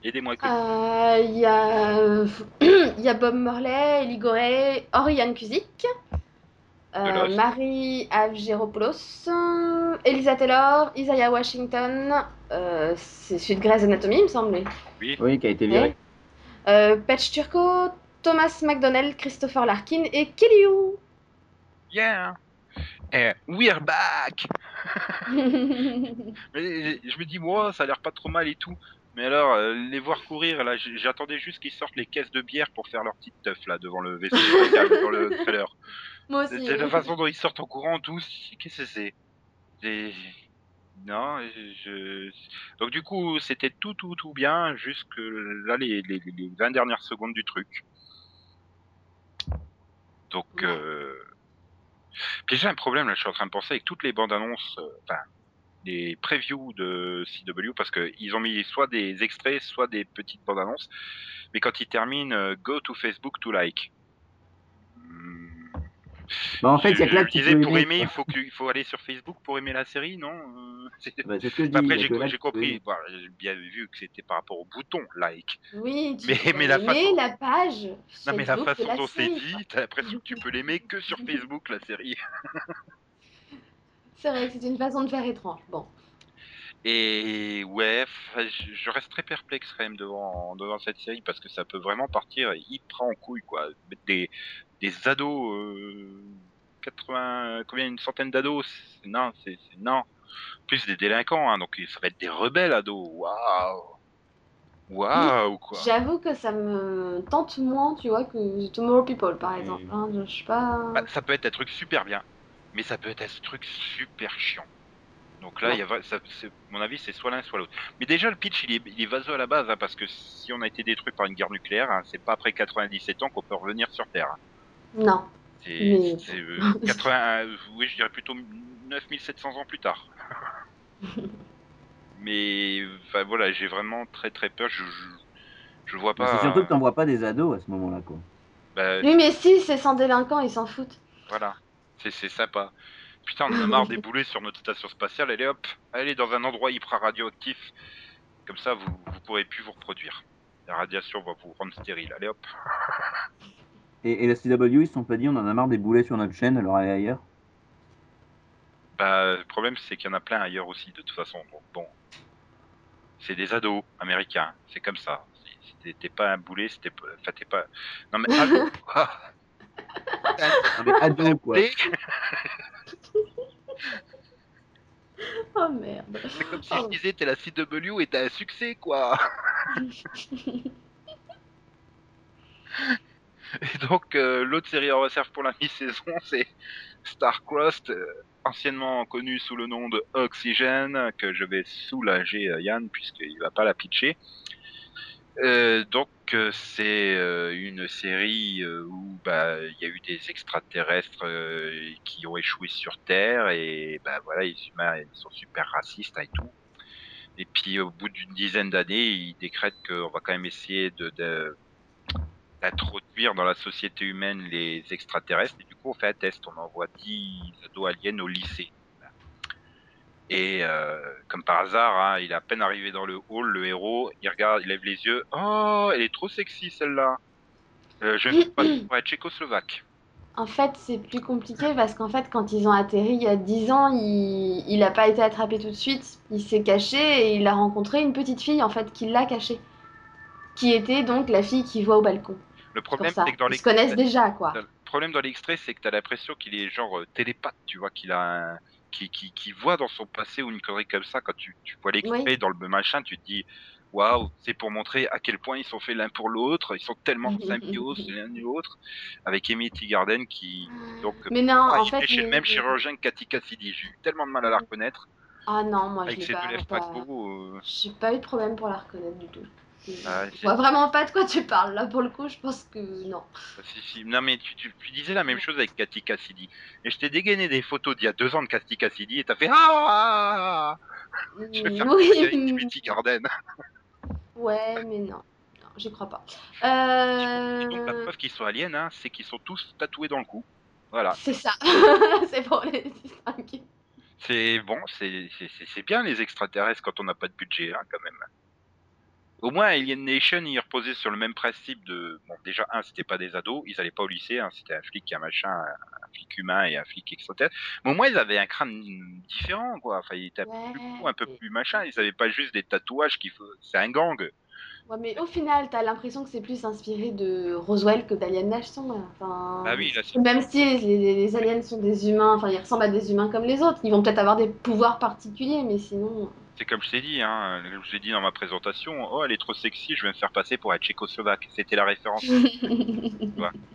Aidez-moi. Euh, Il y, a... il y a Bob Morley, Elie Gorey, Oriane Kuzik, euh. Marie Avgeropoulos, euh, Elisa Taylor, Isaiah Washington, euh, c'est celui de Grey's Anatomy, il me semble. Oui, qui a été viré. Euh, Patch Turco, Thomas McDonnell, Christopher Larkin et Kelly. Yeah! Eh, we're back! Mais je me dis, moi, ça a l'air pas trop mal et tout. Mais alors, euh, les voir courir, là, j'attendais juste qu'ils sortent les caisses de bière pour faire leur petite teuf, là, devant le vaisseau dans le trailer. Moi aussi. C'est la façon dont ils sortent en courant tous. Qu'est-ce que c'est? Non, je... Donc du coup, c'était tout, tout, tout bien, jusque là, les, les, les 20 dernières secondes du truc. Donc... Ouais. Euh... Puis j'ai un problème, là, je suis en train de penser avec toutes les bandes annonces, euh, enfin, les previews de CW, parce qu'ils ont mis soit des extraits, soit des petites bandes annonces, mais quand ils terminent, euh, go to Facebook to like. Hmm, Bah, en fait, il y a que là je que tu disais, peux pour aimer. aimer, il faut, que, il faut aller sur Facebook pour aimer la série, non Euh, Bah, c'est ce que je dis. Après, j'ai compris, aimer. voilà, j'ai bien vu que c'était par rapport au bouton like. Oui, tu Mais- peux mais la aimer façon- la page. Non, mais la façon dont c'est dit, t'as l'impression que tu peux l'aimer que sur Facebook, la série. C'est vrai que c'est une façon de faire étrange. Bon. Et ouais, je reste très perplexe quand même devant, devant cette série parce que ça peut vraiment partir hyper en couille, quoi. Des, des ados, euh, 80, combien, une centaine d'ados, non, c'est non. Plus des délinquants, hein, donc ça va être des rebelles ados, waouh! Waouh, quoi! J'avoue que ça me tente moins, tu vois, que Tomorrow People, par Mm. exemple. hein. Je sais pas. Bah, ça peut être un truc super bien, mais ça peut être un truc super chiant. Donc là, Ouais. il y a, ça, mon avis, c'est soit l'un, soit l'autre. Mais déjà, le pitch, il est, il est vaseux à la base, hein, parce que si on a été détruit par une guerre nucléaire, hein, c'est pas après 97 ans qu'on peut revenir sur Terre. hein. Non. C'est, Mais- c'est, euh, 80, euh, oui, je dirais plutôt 9700 ans plus tard. Mais enfin voilà, j'ai vraiment très très peur. Je, je, je vois pas. C'est surtout que t'envoies pas des ados à ce moment-là, quoi. bah, Oui, mais si, c'est sans délinquant, ils s'en foutent. Voilà, c'est c'est sympa. Putain, on en a marre des boulets sur notre station spatiale. Allez hop, allez dans un endroit hyper radioactif. Comme ça, vous vous pourrez plus vous reproduire. La radiation va vous rendre stérile. Allez hop. Et, et la CW, ils se sont pas dit, on en a marre des boulets sur notre chaîne, alors allez ailleurs. Bah, le problème, c'est qu'il y en a plein ailleurs aussi, de toute façon. Donc bon, c'est des ados américains. C'est comme ça. Si t'es- pas un boulet, c'était pas. Enfin, t'es pas. Non mais ado. quoi. Non, mais ados, quoi. Boulet, Oh merde. C'est comme si Oh. je disais, t'es la CW et t'as un succès, quoi. Et donc, euh, l'autre série en réserve pour la mi-saison, c'est Starcrossed, euh, anciennement connu sous le nom de Oxygen, que je vais soulager euh, Yann, puisqu'il va pas la pitcher. Euh, donc, c'est une série où bah, il y a eu des extraterrestres qui ont échoué sur Terre, et bah, voilà, les humains ils sont super racistes et tout. Et puis, au bout d'une dizaine d'années, ils décrètent qu'on va quand même essayer de d'introduire dans la société humaine les extraterrestres. Et du coup, on fait un test. On envoie 10 ados aliens au lycée. Et euh, comme par hasard, hein, il est à peine arrivé dans le hall, le héros, il regarde, il lève les yeux. Oh, elle est trop sexy celle-là. Euh, je vais pas pour être tchécoslovaque. En fait, c'est plus compliqué parce qu'en fait, quand ils ont atterri il y a 10 ans, il il a pas été attrapé tout de suite. Il s'est caché et il a rencontré une petite fille en fait qui l'a caché. Qui était donc la fille qui voit au balcon. Le problème, c'est que dans Ils se l'extrait, connaissent déjà quoi. le problème dans l'extrait, c'est que t'as l'impression qu'il est genre euh, télépathe, tu vois, qu'il a un, qui, qui, qui voit dans son passé ou une connerie comme ça. Quand tu, tu vois l'extrait Oui. dans le machin, tu te dis, waouh, c'est pour montrer à quel point ils sont faits l'un pour l'autre. Ils sont tellement en symbiose l'un et l'autre. Avec Amy Garden qui, donc, Mais non, ah, en fait. chez le les- même chirurgien que Cathy Cassidy. J'ai eu tellement de mal à la reconnaître Ah non, moi je avec l'ai ses pas. pas- pas euh, J'ai pas eu de problème pour la reconnaître du tout. Ah, je vois vraiment pas de quoi tu parles là pour le coup, je pense que non. Ah, Si, si. Non, mais tu, tu, tu disais la même chose avec Cathy Cassidy. Et je t'ai dégainé des photos d'il y a deux ans de Cathy Cassidy et t'as fait Ah Je vais faire oui, Garden. ouais, mais non, non, j'y crois pas. Et donc la Euh... preuve qu'ils sont aliens, hein, c'est qu'ils sont tous tatoués dans le cou. Voilà. C'est ça, c'est pour les distinguer. C'est bon, c'est bien les extraterrestres quand on n'a pas de budget, hein, quand même. Au moins, Alien Nation, il reposait sur le même principe de. Bon, déjà, un, c'était pas des ados, ils allaient pas au lycée, hein, c'était un flic et un machin, un flic humain et un flic extraterrestre. Mais au moins, ils avaient un crâne différent, quoi. Enfin, ils étaient un peu plus un peu machin, ils avaient pas juste des tatouages qui. C'est un gang. Ouais, mais au final, t'as l'impression que c'est plus inspiré de Roswell que d'Alien Nation. là. Enfin, Ah oui, là, même style, les, les aliens sont des humains, enfin ils ressemblent à des humains comme les autres. Ils vont peut-être avoir des pouvoirs particuliers, mais sinon. C'est comme je t'ai dit, hein, comme je t'ai dit dans ma présentation, oh elle est trop sexy, je vais me faire passer pour être tchécoslovaque. C'était la référence.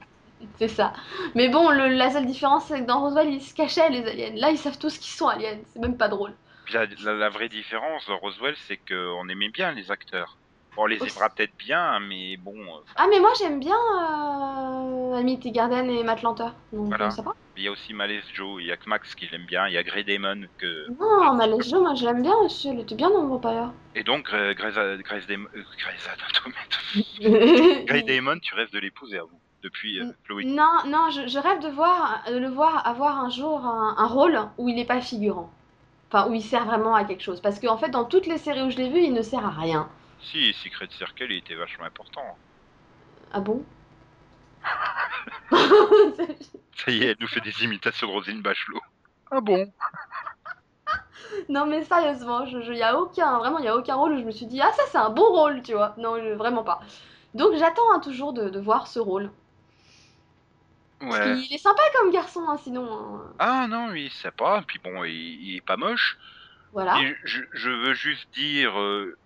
c'est ça. Mais bon, le- la seule différence, c'est que dans Roswell, ils se cachaient les aliens. Là, ils savent tous qu'ils sont aliens. C'est même pas drôle. La- la vraie différence dans Roswell, c'est qu'on aimait bien les acteurs. Bon, on les aimera peut-être bien, mais bon, euh, Ah, mais moi, j'aime bien euh, Amity Garden et Matt Lanter. Donc, Voilà. ça va. il y a aussi Malaise Joe, il y a que Max qui l'aime bien, il y a Grey Damon que... Non, les jeux, moi, je l'aime bien aussi. Elle était bien dans Vampire. Et donc, Grey's- Grey's euh, Grey's Grey non, Damon, tu rêves de l'épouser à vous, depuis euh, Chloé. non, je, je rêve de voir, de le voir avoir un jour un, un rôle où il n'est pas figurant. Enfin, où il sert vraiment à quelque chose. Parce qu'en fait, dans toutes les séries où je l'ai vu, il ne sert à rien. Si, Secret Circle, il était vachement important. Ah bon Ça y est, elle nous fait des imitations de Rosine Bachelot. Ah bon Non mais sérieusement, je, je- y a aucun, vraiment, il y a aucun rôle où je me suis dit ah ça c'est un bon rôle, tu vois. Non, je- vraiment pas. Donc j'attends hein, toujours de, de voir ce rôle. Ouais. qu'il est sympa comme garçon, hein, sinon. hein. Ah non, oui, c'est pas. Puis bon, il, il est pas moche. Voilà. Et je, je veux juste dire, euh,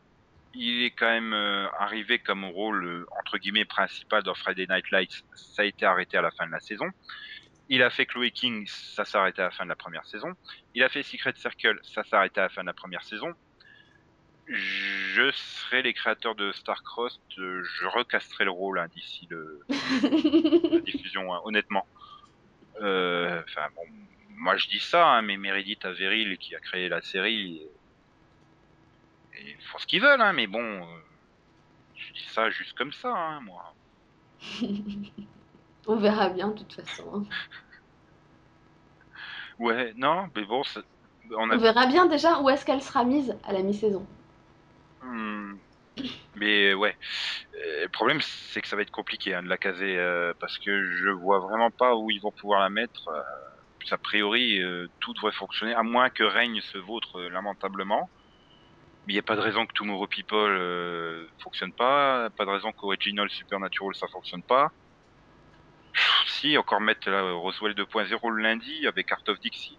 il est quand même euh, arrivé comme rôle euh, entre guillemets principal dans Friday Night Lights. Ça a été arrêté à la fin de la saison. Il a fait Chloe King, ça s'est arrêté à la fin de la première saison. Il a fait Secret Circle, ça s'est arrêté à la fin de la première saison. Je serai les créateurs de Starcrossed, euh, je recasterai le rôle hein, d'ici le, la diffusion, hein, honnêtement. Euh, Enfin bon, moi je dis ça, hein, mais Meredith Averill qui a créé la série, ils font ce qu'ils veulent, hein, mais bon, euh, je dis ça juste comme ça, hein, moi. On verra bien de toute façon. hein. Ouais, non, mais bon, on a, On verra bien déjà où est-ce qu'elle sera mise à la mi-saison. Hmm. mais ouais, Euh, le problème c'est que ça va être compliqué hein, de la caser euh, parce que je vois vraiment pas où ils vont pouvoir la mettre. euh, a priori, tout devrait fonctionner, à moins que règne vautre euh, lamentablement. Mais il n'y a pas de raison que Tomorrow People euh, fonctionne pas, pas de raison qu'Original Supernatural ça fonctionne pas. Pff, Si, encore mettre là, Roswell 2.0 le lundi avec Art of Dixie.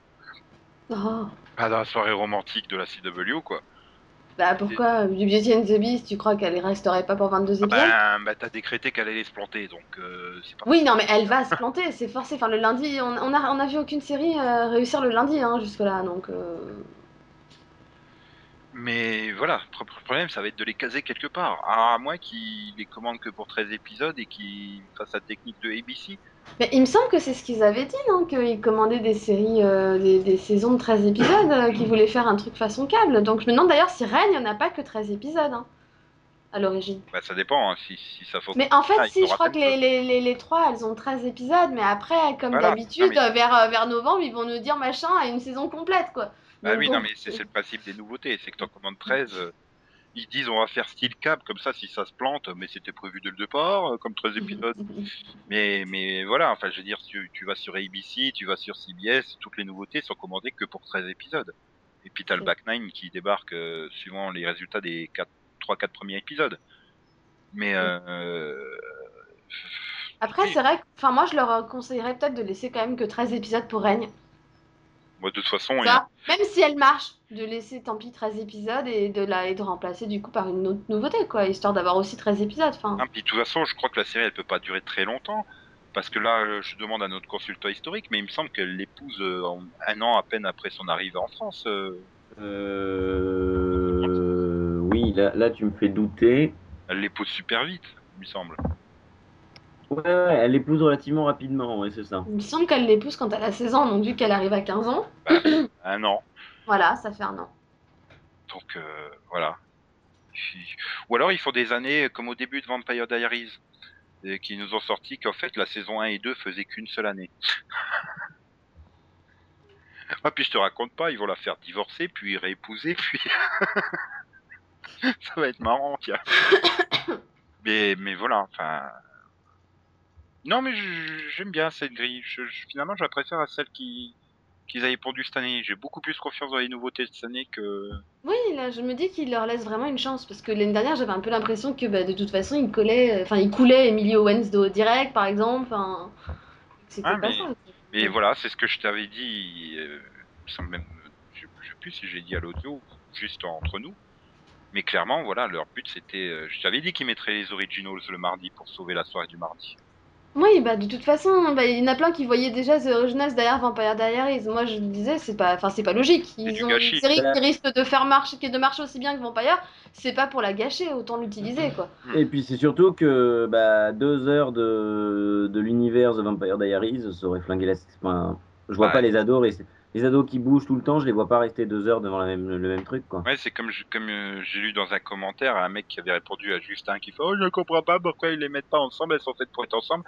Oh. Pas dans la soirée romantique de la CW, quoi. Bah pourquoi Du Beauty and the Beast, tu crois qu'elle resterait pas pour 22 Ah épisodes ben, bah, t'as décrété qu'elle allait se planter, donc euh, c'est pas... Oui, non, mais elle va se planter, c'est forcé. Enfin, le lundi, on, on, a, on a vu aucune série euh, réussir le lundi hein, jusque-là, donc. euh, Mais voilà, le pro- problème, ça va être de les caser quelque part. À moins qu'ils les commandent que pour 13 épisodes et qu'ils fassent la technique de ABC. Mais il me semble que c'est ce qu'ils avaient dit, non? Qu'ils commandaient des séries, euh, des, des saisons de 13 épisodes, euh, qu'ils voulaient faire un truc façon câble. Donc je me demande d'ailleurs si Règne n'a pas que 13 épisodes. hein. à l'origine. Bah, ça dépend, hein, si, si ça faut. Mais en fait, Ah, il si, je crois que les, les, les, les trois, elles ont 13 épisodes, mais après, comme Voilà. d'habitude, Non, mais- vers, euh, vers novembre, ils vont nous dire machin à une saison complète, quoi. Bah oui, non, mais c'est le principe des nouveautés. C'est que t'en commandes 13, euh, ils disent on va faire style cap, comme ça, si ça se plante, mais c'était prévu dès le départ, euh, comme 13 épisodes. Mais, mais voilà, enfin, je veux dire, tu, tu vas sur ABC, tu vas sur CBS, toutes les nouveautés sont commandées que pour 13 épisodes. Et puis t'as le Back Nine qui débarque euh, suivant les résultats des 3-4 premiers épisodes. Mais Après, Oui. c'est vrai que, enfin, moi, je leur conseillerais peut-être de laisser quand même que 13 épisodes pour Règne. Moi, de toute façon, il même si elle marche, de laisser tant pis 13 épisodes et de la et de remplacer du coup par une autre nouveauté, quoi, histoire d'avoir aussi 13 épisodes. Enfin, Ah, puis de toute façon, je crois que la série elle peut pas durer très longtemps. Parce que là, je demande à notre consultant historique, mais il me semble qu'elle l'épouse euh, un an à peine après son arrivée en France. euh. Euh, oui, là, là, tu me fais douter. Elle l'épouse super vite, il me semble. Ouais, ouais, elle épouse relativement rapidement, ouais, c'est ça. il me semble qu'elle l'épouse quand elle a 16 ans, donc vu qu'elle arrive à 15 ans, Un an. voilà, ça fait un an. Donc euh, voilà. Ou alors ils font des années comme au début de Vampire Diaries, et qui nous ont sorti qu'en fait la saison 1 et 2 faisaient qu'une seule année. ah puis je te raconte pas, ils vont la faire divorcer, puis réépouser, puis ça va être marrant, tiens. mais mais voilà, enfin. Non mais j'aime bien cette grille. Je, je- finalement, je la préfère à celle qui qu'ils avaient pondu cette année. J'ai beaucoup plus confiance dans les nouveautés de cette année que Oui, là, je me dis qu'il leur laisse vraiment une chance parce que l'année dernière, j'avais un peu l'impression que bah, de toute façon, il collait, enfin, il coulait Emilio Owens de direct, par exemple. C'était Ah, pas mais- ça. Mais Ouais. voilà, c'est ce que je t'avais dit. euh, sans même, je, je sais plus si j'ai dit à l'audio, juste entre nous. Mais clairement, voilà, leur but c'était. euh, je t'avais dit qu'ils mettraient les originals le mardi pour sauver la soirée du mardi. Oui, bah de toute façon, bah, il y en a plein qui voyaient déjà The Originals derrière Vampire Diaries. Moi, je disais, c'est pas, enfin, c'est pas logique. Ils ont gâchis. une série qui risque de faire marcher, qui de marcher aussi bien que Vampire. C'est pas pour la gâcher, autant l'utiliser, quoi. Et puis c'est surtout que bah, deux heures de, de l'univers The Vampire Diaries, ça aurait flingué la. Enfin, je vois Ouais. pas les ados, rester- les ados qui bougent tout le temps, je les vois pas rester deux heures devant la même, le même truc, quoi. Ouais, c'est comme euh, j'ai lu dans un commentaire un mec qui avait répondu à Justin qui fait Oh, je comprends pas pourquoi ils les mettent pas ensemble, elles sont faites pour être ensemble.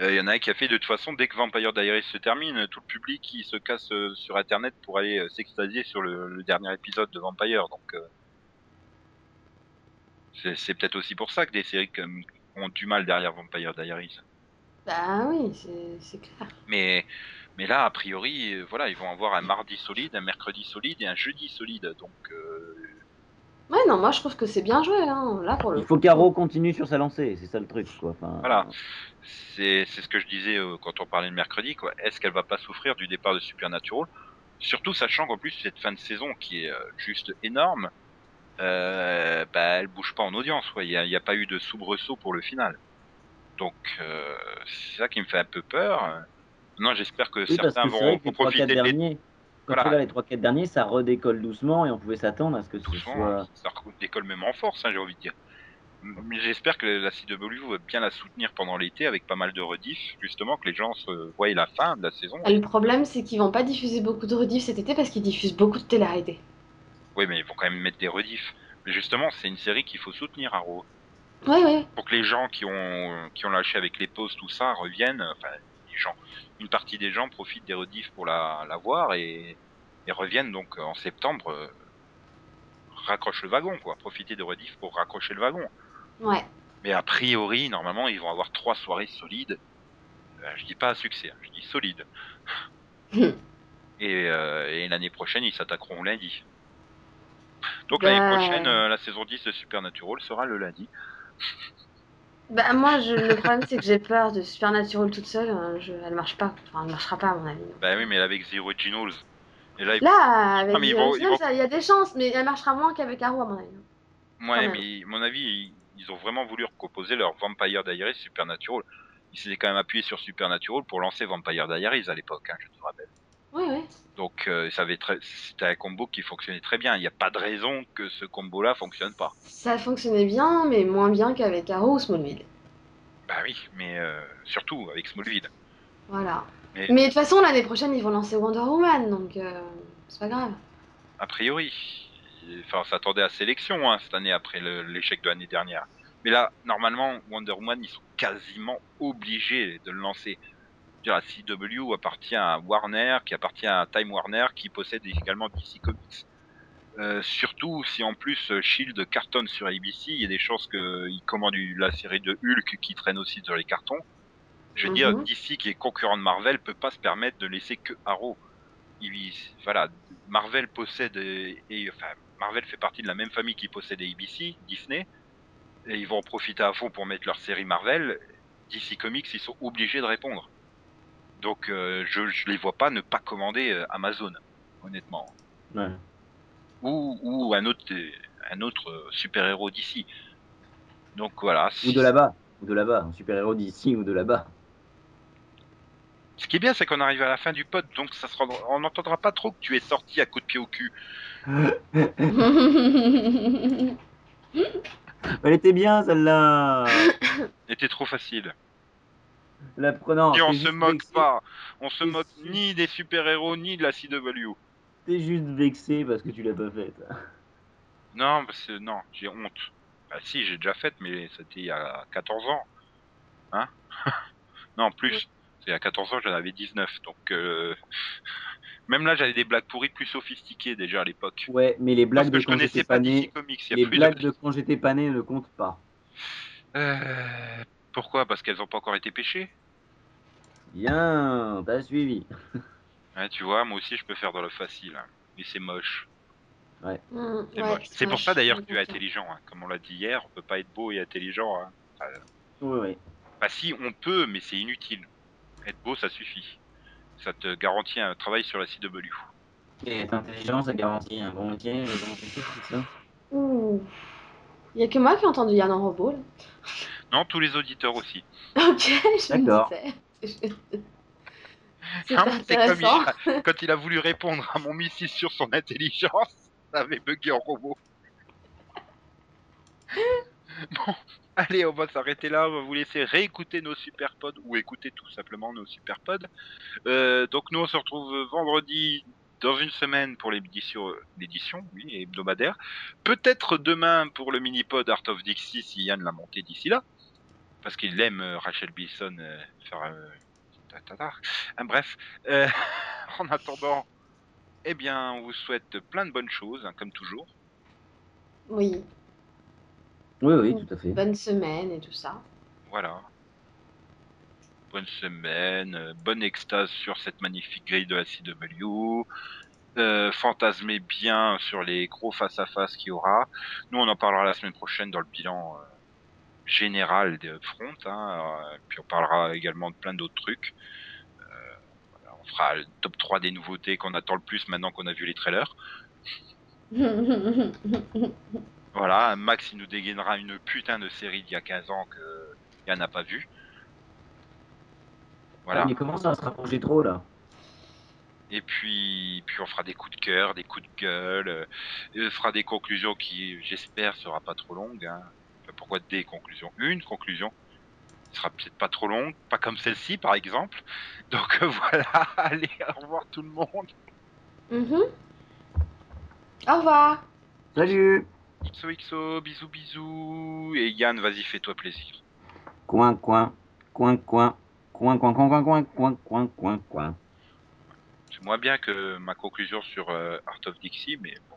Euh, Il y en a un qui a fait de toute façon, dès que Vampire Diaries se termine, tout le public qui se casse euh, sur internet pour aller euh, s'extasier sur le, le dernier épisode de Vampire. Donc, euh, c'est c'est peut-être aussi pour ça que des séries comme, ont du mal derrière Vampire Diaries. Bah oui, c'est c'est clair. Mais, mais là, a priori, euh, voilà, ils vont avoir un mardi solide, un mercredi solide et un jeudi solide. Donc, euh, Ouais, non, moi je trouve que c'est bien joué, hein. Là, pour le Il faut qu'Arrow continue sur sa lancée, c'est ça le truc, quoi. Enfin, Voilà. c'est c'est ce que je disais euh, quand on parlait de mercredi. quoi. Est-ce qu'elle va pas souffrir du départ de Supernatural? Surtout sachant qu'en plus, cette fin de saison qui est euh, juste énorme, euh, bah, elle bouge pas en audience. quoi. Il n'y a, y a pas eu de soubresaut pour le final. Donc, euh, c'est ça qui me fait un peu peur. Non, j'espère que Oui, certains que vont, vrai que vont les 3 profiter quatre de l'été derniers, quand Voilà. tu regardes les 3 4 derniers, ça redécolle doucement et on pouvait s'attendre à ce que ce doucement. soit. Ça décolle même en force, hein, j'ai envie de dire. Mais j'espère que la CW va bien la soutenir pendant l'été avec pas mal de rediffs, justement, que les gens se voient la fin de la saison. Et Le problème, c'est qu'ils vont pas diffuser beaucoup de rediffs cet été parce qu'ils diffusent beaucoup de télé-réalité. Oui, mais ils vont quand même mettre des rediffs. Mais justement, c'est une série qu'il faut soutenir, Arrow. Ouais, ouais. Pour que les gens qui ont, qui ont lâché avec les pauses, tout ça, reviennent. Enfin, les gens, une partie des gens profitent des rediffs pour la, la voir et, et reviennent donc en septembre. euh, raccroche le wagon, quoi. Profiter des rediffs pour raccrocher le wagon. Ouais. Mais a priori, normalement, ils vont avoir trois soirées solides. Euh, je dis pas à succès, hein, je dis solide. et euh, et l'année prochaine, ils s'attaqueront lundi. Donc l'année prochaine, euh, la saison 10 de Supernatural sera le lundi. Bah moi, je, le problème, c'est que j'ai peur de Supernatural toute seule. euh, Je, elle marche pas. Enfin, elle marchera pas, à mon avis. Bah oui, mais avec The Originals. Et là, Là, avec Ah, mais ils The vont- Originals, ils vont- il y a des chances, mais elle marchera moins qu'avec Arrow, à mon avis. ouais, même. mais à mon avis, ils, ils ont vraiment voulu recomposer leur Vampire Diaries Supernatural. Ils s'étaient quand même appuyés sur Supernatural pour lancer Vampire Diaries à l'époque, hein, je te rappelle. Ouais, ouais. Donc euh, ça avait très, c'était un combo qui fonctionnait très bien. Il n'y a pas de raison que ce combo-là fonctionne pas. Ça fonctionnait bien, mais moins bien qu'avec Arrow ou Smallville. Bah oui, mais euh, surtout avec Smallville. Voilà. Mais- de toute façon, l'année prochaine, ils vont lancer Wonder Woman, donc euh, c'est pas grave. A priori, enfin, on s'attendait à sélection hein, cette année après l'échec de l'année dernière. Mais là, normalement, Wonder Woman, ils sont quasiment obligés de le lancer. Dire, La CW appartient à Warner, qui appartient à Time Warner, qui possède également DC Comics. Euh, surtout si en plus Shield cartonne sur ABC, il y a des chances qu'ils commandent la série de Hulk qui traîne aussi sur les cartons. Je veux Mhm. dire, DC qui est concurrent de Marvel peut pas se permettre de laisser que Arrow. Il, voilà, Marvel possède et, et- enfin Marvel fait partie de la même famille qui possède ABC, Disney, et ils vont en profiter à fond pour mettre leur série Marvel. DC Comics, ils sont obligés de répondre. Donc euh, je, je les vois pas ne pas commander euh, Amazon, honnêtement Ouais. ou, ou un autre, euh, un autre super-héros d'ici. Donc voilà. Ou de là-bas. Ou de là-bas. Un super-héros d'ici ou de là-bas. Ce qui est bien, c'est qu'on arrive à la fin du pod, donc ça se rendra- on n'entendra pas trop que tu es sorti à coup de pied au cul. Elle était bien celle-là. C'était trop facile. La prenant. Et on se moque vexé. pas. On se moque ni des super-héros ni de la CW. T'es juste vexé parce que tu l'as pas faite. Non, parce que non, j'ai honte. Bah si, j'ai déjà fait, mais c'était il y a 14 ans. Hein? Non, plus. C'est il y a 14 ans, j'en avais 19. Donc, euh... même là, j'avais des blagues pourries plus sophistiquées déjà à l'époque. Ouais, mais les Parce blagues que de je quand connaissais j'étais pas pas DC né, Comics. les blagues de... de quand j'étais pas né ne comptent pas. Euh, Pourquoi? Parce qu'elles n'ont pas encore été pêchées? Bien, t'as suivi. Ouais, tu vois, moi aussi je peux faire dans le facile. hein. Mais c'est moche. Mm, C'est ouais, moche. C'est pour ça d'ailleurs que tu es intelligent. hein. Comme on l'a dit hier, on peut pas être beau et intelligent. Hein. Oui, oui. Bah si, on peut, mais c'est inutile. Être beau, ça suffit. Ça te garantit un travail sur la CW. Et être intelligent, ça garantit un bon métier, un bon métier, c'est ça? Ouh. Il y a que moi qui ai entendu Yann en robot. là. Non, tous les auditeurs aussi. Ok, je me disais. C'est Hein, c'est comme intéressant. il- quand il a voulu répondre à mon missile sur son intelligence, ça avait bugué en robot. Bon, allez, on va s'arrêter là. On va vous laisser réécouter nos super pods ou écouter tout simplement nos super pods. Euh, donc nous, on se retrouve vendredi dans une semaine pour l'édition, l'édition, oui, hebdomadaire. Peut-être demain pour le mini-pod Art of Dixie si Yann l'a monté d'ici là. Parce qu'il aime euh, Rachel Bilson euh, faire euh, ta- ta. Ah, bref, euh, en attendant, eh bien, on vous souhaite plein de bonnes choses, hein, comme toujours. Oui, Oui, oui, tout à fait. bonne semaine et tout ça. Voilà. Bonne semaine, euh, bonne extase sur cette magnifique grille de la CW. Euh, fantasmez bien sur les gros face-à-face qu'il y aura. Nous, on en parlera la semaine prochaine dans le bilan général de Front. Hein, euh, puis on parlera également de plein d'autres trucs. Euh, voilà, on fera le top 3 des nouveautés qu'on attend le plus maintenant qu'on a vu les trailers. Voilà, Max il nous dégainera une putain de série d'il y a 15 ans que Yann n'a pas vu. Voilà. Ah, mais comment ça va se rapprocher trop là? Et puis, puis on fera des coups de cœur, des coups de gueule. euh, et on fera des conclusions qui, j'espère, sera pas trop longues. Hein. Pourquoi des conclusions Une conclusion. Ce sera peut-être pas trop longue, pas comme celle-ci par exemple. Donc euh, voilà, allez, au revoir tout le monde. Mhm. Au revoir. Salut XOXO, bisous bisous. Et Yann, vas-y, fais-toi plaisir. Coin, coin, coin, coin, coin, coin, coin, coin, coin, coin, coin, coin, coin. C'est moins bien que ma conclusion sur euh, Art of Dixie, mais bon.